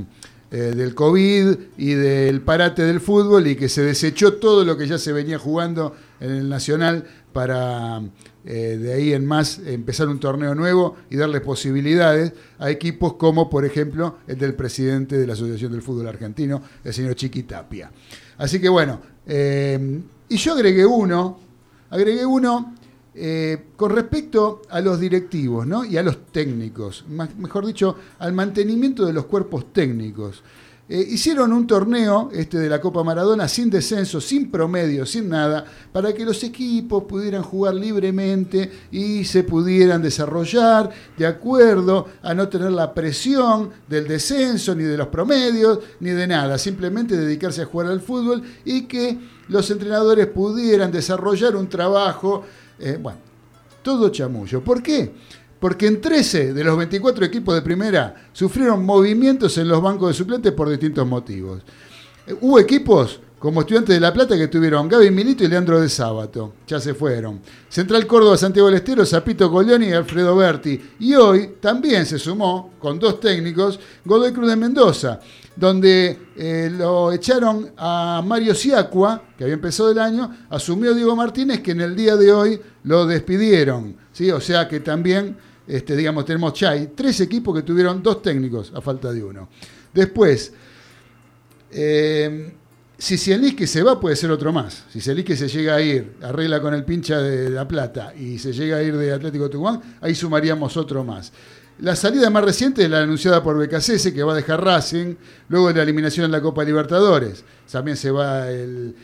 eh, del COVID y del parate del fútbol y que se desechó todo lo que ya se venía jugando en el Nacional para eh, de ahí en más empezar un torneo nuevo y darles posibilidades a equipos como por ejemplo el del presidente de la Asociación del Fútbol Argentino, el señor Chiqui Tapia. Así que bueno, eh, y yo agregué uno, agregué uno eh, con respecto a los directivos ¿no? y a los técnicos, mejor dicho, al mantenimiento de los cuerpos técnicos. Eh, hicieron un torneo este de la Copa Maradona sin descenso, sin promedio, sin nada, para que los equipos pudieran jugar libremente y se pudieran desarrollar de acuerdo a no tener la presión del descenso, ni de los promedios, ni de nada, simplemente dedicarse a jugar al fútbol y que los entrenadores pudieran desarrollar un trabajo eh, bueno, todo chamullo. ¿Por qué? Porque en 13 de los 24 equipos de primera sufrieron movimientos en los bancos de suplentes por distintos motivos. Eh, hubo equipos como Estudiantes de La Plata que tuvieron Gaby Milito y Leandro de Sábato. Ya se fueron. Central Córdoba, Santiago del Estero, Zapito Colioni y Alfredo Berti. Y hoy también se sumó, con dos técnicos, Godoy Cruz de Mendoza, donde eh, lo echaron a Mario Siacua, que había empezado el año, asumió Diego Martínez, que en el día de hoy lo despidieron. ¿sí? O sea que también, este, digamos, tenemos Chay, tres equipos que tuvieron dos técnicos a falta de uno. Después, eh, si que se va, puede ser otro más. Si que se llega a ir, arregla con el pincha de La Plata y se llega a ir de Atlético Tucumán, ahí sumaríamos otro más. La salida más reciente es la anunciada por BKCS, que va a dejar Racing, luego de la eliminación en la Copa Libertadores. También se va el,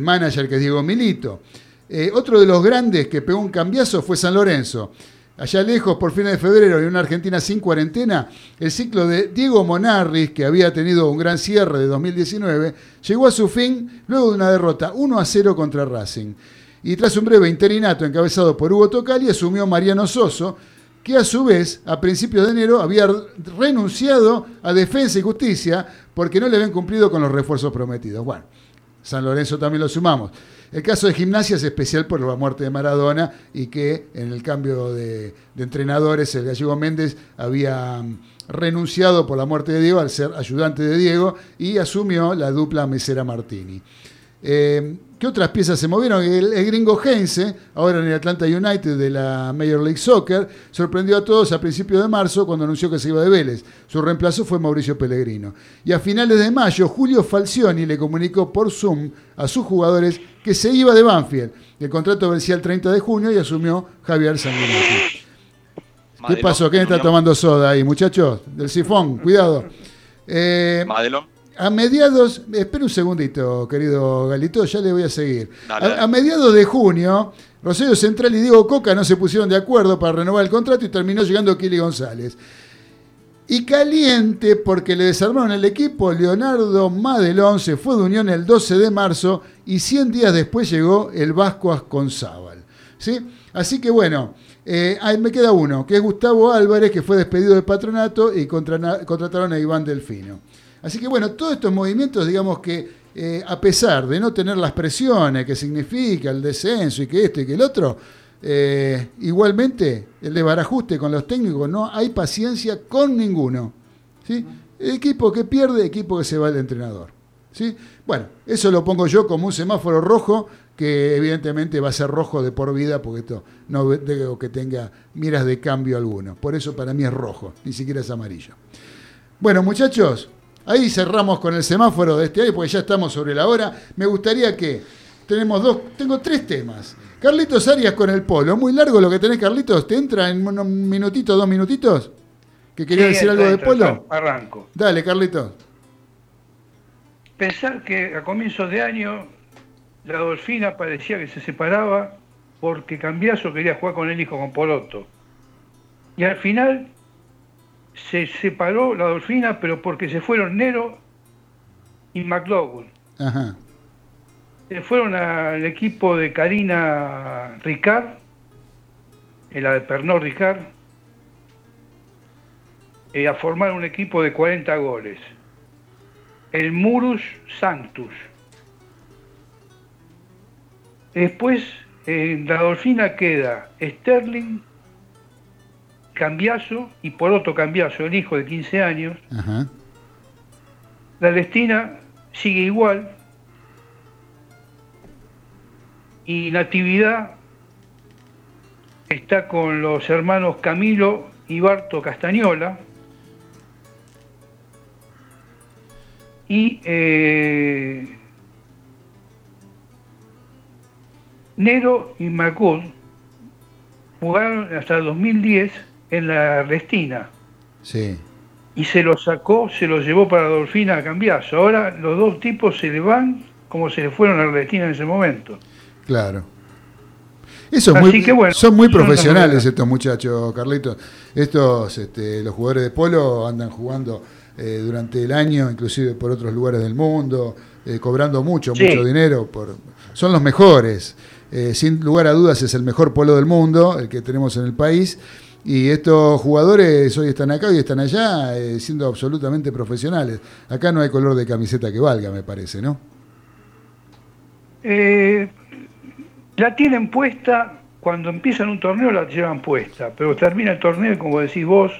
manager, que es Diego Milito. Eh, otro de los grandes que pegó un cambiazo fue San Lorenzo. Allá lejos, por fines de febrero, en una Argentina sin cuarentena, el ciclo de Diego Monarris, que había tenido un gran cierre de 2019, llegó a su fin luego de una derrota 1 a 0 contra Racing. Y tras un breve interinato encabezado por Hugo Tocali, asumió Mariano Soso, que a su vez, a principios de enero, había renunciado a Defensa y Justicia porque no le habían cumplido con los refuerzos prometidos. Bueno, San Lorenzo también lo sumamos. El caso de gimnasia es especial por la muerte de Maradona y que en el cambio de, entrenadores el gallego Méndez había mm, renunciado por la muerte de Diego al ser ayudante de Diego y asumió la dupla Mesera Martini. Eh, ¿Qué otras piezas se movieron? El, gringo Heinze, ahora en el Atlanta United de la Major League Soccer, sorprendió a todos a principios de marzo cuando anunció que se iba de Vélez. Su reemplazo fue Mauricio Pellegrino. Y a finales de mayo, Julio Falcioni le comunicó por Zoom a sus jugadores que se iba de Banfield. El contrato vencía el 30 de junio y asumió Javier Sanguinetti. ¿Qué pasó? ¿Quién está tomando soda ahí, muchachos? Del sifón, cuidado. Eh, a mediados, espera un segundito, querido Galito, ya le voy a seguir. A, mediados de junio, Rosario Central y Diego Coca no se pusieron de acuerdo para renovar el contrato y terminó llegando Kili González. Y caliente porque le desarmaron el equipo, Leonardo Madelón se fue de Unión el 12 de marzo y 100 días después llegó el Vasco Asconzábal. ¿sí? Así que bueno, eh, ahí me queda uno, que es Gustavo Álvarez, que fue despedido del patronato y contrataron a Iván Delfino. Así que bueno, todos estos movimientos, digamos que eh, a pesar de no tener las presiones que significa el descenso y que esto y que el otro, eh, igualmente el de barajuste con los técnicos no hay paciencia con ninguno. ¿sí? Equipo que pierde, equipo que se va el entrenador. ¿sí? Bueno, eso lo pongo yo como un semáforo rojo que evidentemente va a ser rojo de por vida porque esto no veo que tenga miras de cambio alguno. Por eso para mí es rojo, ni siquiera es amarillo. Bueno, muchachos, Ahí cerramos con el semáforo de este año porque ya estamos sobre la hora. Me gustaría que tenemos dos, tengo tres temas. Carlitos Arias con el polo. Muy largo lo que tenés, Carlitos. ¿Te entra en un minutito, dos minutitos? ¿Que quería decir algo de polo? Arranco. Dale, Carlitos. pensar que a comienzos de año la Dolfina parecía que se separaba porque Cambiaso quería jugar con el hijo, con Poloto. Y al final se separó la Dolfina, pero porque se fueron Nero y McDowell. Se fueron al equipo de Karina Ricard, la de Pernod Ricard, eh, a formar un equipo de 40 goles. El Murus Sanctus. Después en la Dolfina queda Sterling, Cambiaso y Poroto Cambiaso, el hijo de 15 años. La Destina sigue igual. Y Natividad está con los hermanos Camilo y Barto Castañola. Y eh, Nero y Macud jugaron hasta el 2010 en la Restina. Sí. Y se lo sacó, se lo llevó para Dolfina a cambiarse. Ahora los dos tipos se le van como se le fueron a la Restina en ese momento. Claro. Eso muy, son muy profesionales estos muchachos, Carlitos. Estos, este, los jugadores de polo andan jugando eh, durante el año, inclusive por otros lugares del mundo, eh, cobrando mucho, mucho dinero. Por, son los mejores. Eh, sin lugar a dudas es el mejor polo del mundo, el que tenemos en el país. Y estos jugadores hoy están acá y están allá eh, siendo absolutamente profesionales. Acá no hay color de camiseta que valga, me parece, ¿no? Eh, la tienen puesta, cuando empiezan un torneo la llevan puesta, pero termina el torneo y como decís vos,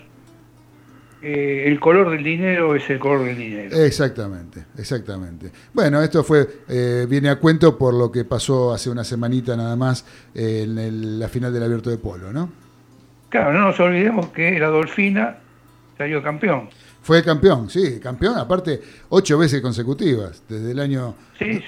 eh, el color del dinero es el color del dinero. Exactamente, exactamente. Bueno, esto fue eh, viene a cuento por lo que pasó hace una semanita nada más eh, en la final del Abierto de Polo, ¿no? Claro, no nos olvidemos que la Dolfina salió campeón. Fue campeón, sí, campeón, aparte ocho veces consecutivas, desde el año sí,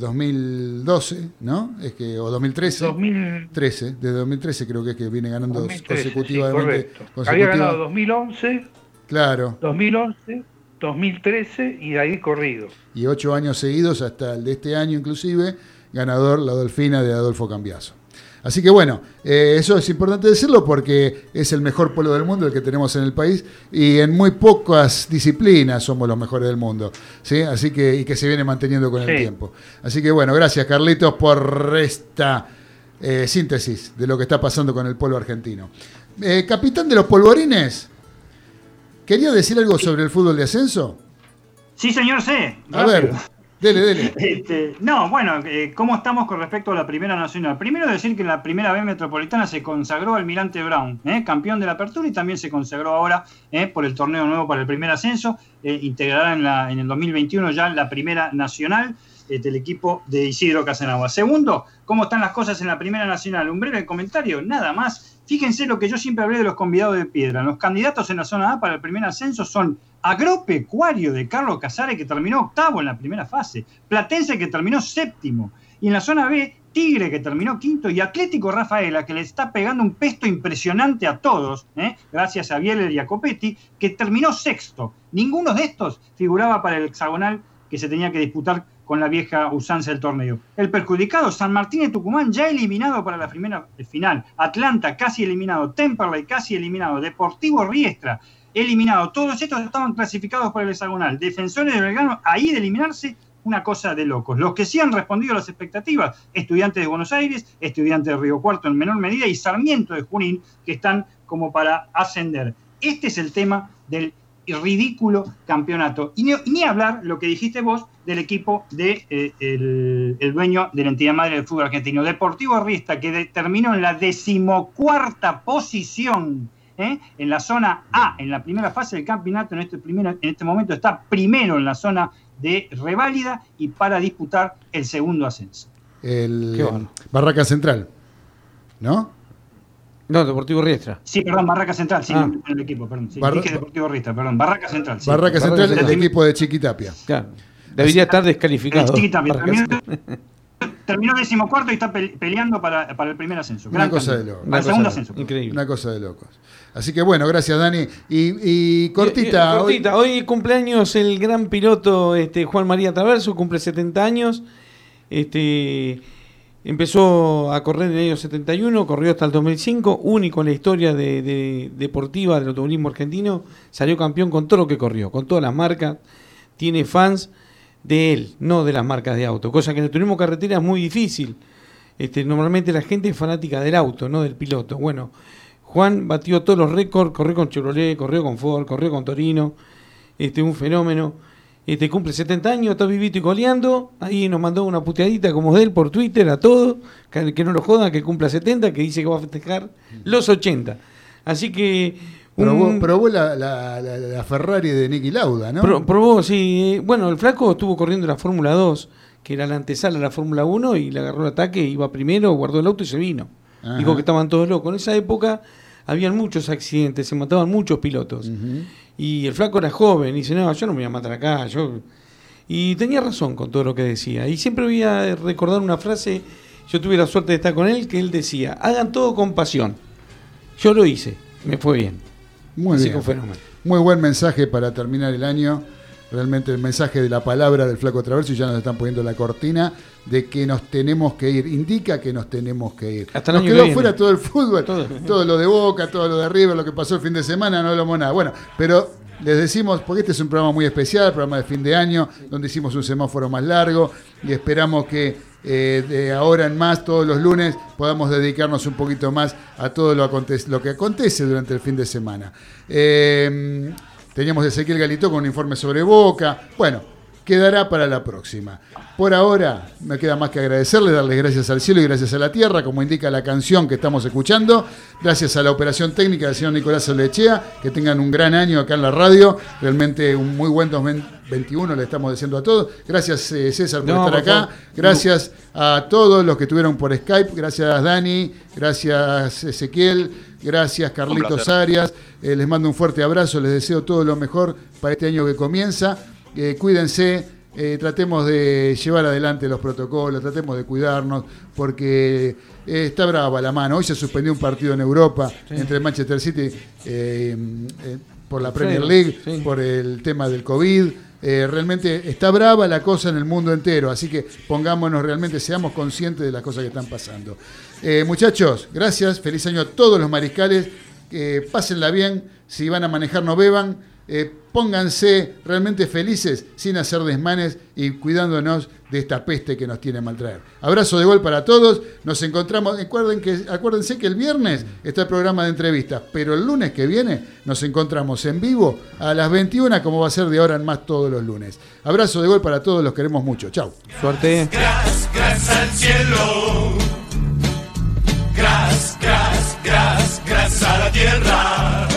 2012, ¿no? Es que, o 2013. 2013, desde 2013 creo que es que viene ganando consecutivamente. Había ganado 2011. Claro. 2011, 2013 y de ahí corrido. Y ocho años seguidos, hasta el de este año inclusive, ganador la Dolfina de Adolfo Cambiaso. Así que bueno, eh, eso es importante decirlo porque es el mejor polo del mundo el que tenemos en el país y en muy pocas disciplinas somos los mejores del mundo, ¿sí? Así que y que se viene manteniendo con el tiempo. Así que bueno, gracias Carlitos por esta eh, síntesis de lo que está pasando con el polo argentino. Eh, capitán de los polvorines, ¿quería decir algo sobre el fútbol de ascenso? Sí, señor, sí. A ver. Dele, dele. Este, no, bueno, eh, ¿cómo estamos con respecto a la Primera Nacional? Primero decir que en la Primera B Metropolitana se consagró Almirante Brown, eh, campeón de la Apertura, y también se consagró ahora eh, por el torneo nuevo para el primer ascenso. integrará en, en el 2021 ya la Primera Nacional del equipo de Isidro Casanagua. Segundo, ¿cómo están las cosas en la Primera Nacional? Un breve comentario, nada más. Fíjense lo que yo siempre hablé de los convidados de piedra. Los candidatos en la zona A para el primer ascenso son Agropecuario de Carlos Casares, que terminó octavo en la primera fase, Platense, que terminó séptimo, y en la zona B, Tigre, que terminó quinto, y Atlético Rafaela, que le está pegando un pesto impresionante a todos, ¿eh? gracias a Bieler y a Copetti, que terminó sexto. Ninguno de estos figuraba para el hexagonal que se tenía que disputar con la vieja usanza del torneo. El perjudicado, San Martín de Tucumán, ya eliminado para la primera final. Atlanta, casi eliminado. Temperley, casi eliminado. Deportivo Riestra, eliminado. Todos estos estaban clasificados por el hexagonal. Defensores de Belgrano, ahí de eliminarse, una cosa de locos. Los que sí han respondido a las expectativas, estudiantes de Buenos Aires, estudiantes de Río Cuarto en menor medida y Sarmiento de Junín, que están como para ascender. Este es el tema del ridículo campeonato. Y ni, hablar lo que dijiste vos del equipo de eh, el, dueño de la entidad madre del fútbol argentino, Deportivo Arrista, que terminó en la decimocuarta posición ¿eh? en la zona A, en la primera fase del campeonato, en este, en este momento está primero en la zona de reválida y para disputar el segundo ascenso. El Barraca Central, ¿no? No, Deportivo Riestra. Sí, perdón, Barraca Central, sí, ah. en el equipo, perdón. Sí, dije Deportivo Riestra, perdón, Barraca Central. Barraca Central, el equipo de Chiquitapia. Claro. Debería estar descalificado. Chiquitapia, terminó decimocuarto y está peleando para, el primer ascenso. Una cosa de locos. Para el segundo ascenso. Increíble. Una cosa de locos. Así que bueno, gracias Dani. Y, cortita. cortita, hoy... cumpleaños el gran piloto este, Juan María Traverso, cumple 70 años. Este, empezó a correr en el año 71, corrió hasta el 2005, único en la historia de, deportiva del automovilismo argentino, salió campeón con todo lo que corrió, con todas las marcas, tiene fans de él, no de las marcas de auto, cosa que en el turismo carretera es muy difícil. Este, normalmente la gente es fanática del auto, no del piloto. Bueno, Juan batió todos los récords, corrió con Chevrolet, corrió con Ford, corrió con Torino, este, un fenómeno. Este, cumple 70 años, está vivito y coleando. Ahí nos mandó una puteadita como de él por Twitter a todos, que, no lo jodan, que cumpla 70, que dice que va a festejar los 80. Así que Probó, la, Ferrari de Nicky Lauda, ¿no? probó, sí. Bueno, el flaco estuvo corriendo la Fórmula 2, que era la antesala de la Fórmula 1, y le agarró el ataque, iba primero, guardó el auto y se vino. Dijo que estaban todos locos. En esa época habían muchos accidentes, se mataban muchos pilotos. Y el flaco era joven, y dice, no, yo no me voy a matar acá, yo... Y tenía razón con todo lo que decía. Y siempre voy a recordar una frase, yo tuve la suerte de estar con él, que él decía, hagan todo con pasión. Yo lo hice, me fue bien. Muy bien. Muy buen mensaje para terminar el año realmente el mensaje de la palabra del flaco Traverso y ya nos están poniendo la cortina de que nos tenemos que ir. Indica que nos tenemos que ir. Hasta nos quedó fuera todo el fútbol, todo. lo de Boca, todo lo de River, lo que pasó el fin de semana, no hablamos nada. Bueno, pero les decimos, porque este es un programa muy especial, programa de fin de año, donde hicimos un semáforo más largo y esperamos que eh, de ahora en más, todos los lunes, podamos dedicarnos un poquito más a todo lo, lo que acontece durante el fin de semana. Eh, Teníamos Ezequiel Galito con un informe sobre Boca. Bueno, quedará para la próxima. Por ahora, me queda más que agradecerle, darles gracias al cielo y gracias a la tierra, como indica la canción que estamos escuchando. Gracias a la operación técnica del señor Nicolás Olechea. Que tengan un gran año acá en la radio. Realmente un muy buen 2021 le estamos diciendo a todos. Gracias, eh, César, por estar acá. Gracias a todos los que estuvieron por Skype. Gracias, Dani. Gracias, Ezequiel. Gracias, Carlitos Arias. Eh, les mando un fuerte abrazo. Les deseo todo lo mejor para este año que comienza. Eh, cuídense, eh, tratemos de llevar adelante los protocolos, tratemos de cuidarnos, porque está brava la mano. Hoy se suspendió un partido en Europa entre Manchester City por la Premier League, por el tema del COVID. realmente está brava la cosa en el mundo entero, así que pongámonos realmente, seamos conscientes de las cosas que están pasando. muchachos, gracias, feliz año a todos los mariscales, pásenla bien, si van a manejar no beban, eh, pónganse realmente felices sin hacer desmanes y cuidándonos de esta peste que nos tiene maltraer. Abrazo de gol para todos. Nos encontramos. Recuerden que, acuérdense que el viernes está el programa de entrevistas, pero el lunes que viene nos encontramos en vivo a las 21, como va a ser de ahora en más todos los lunes. Abrazo de gol para todos, los queremos mucho. Chau. Suerte. Gracias, gracias al cielo. Gracias, gracias, gracias, gracias a la tierra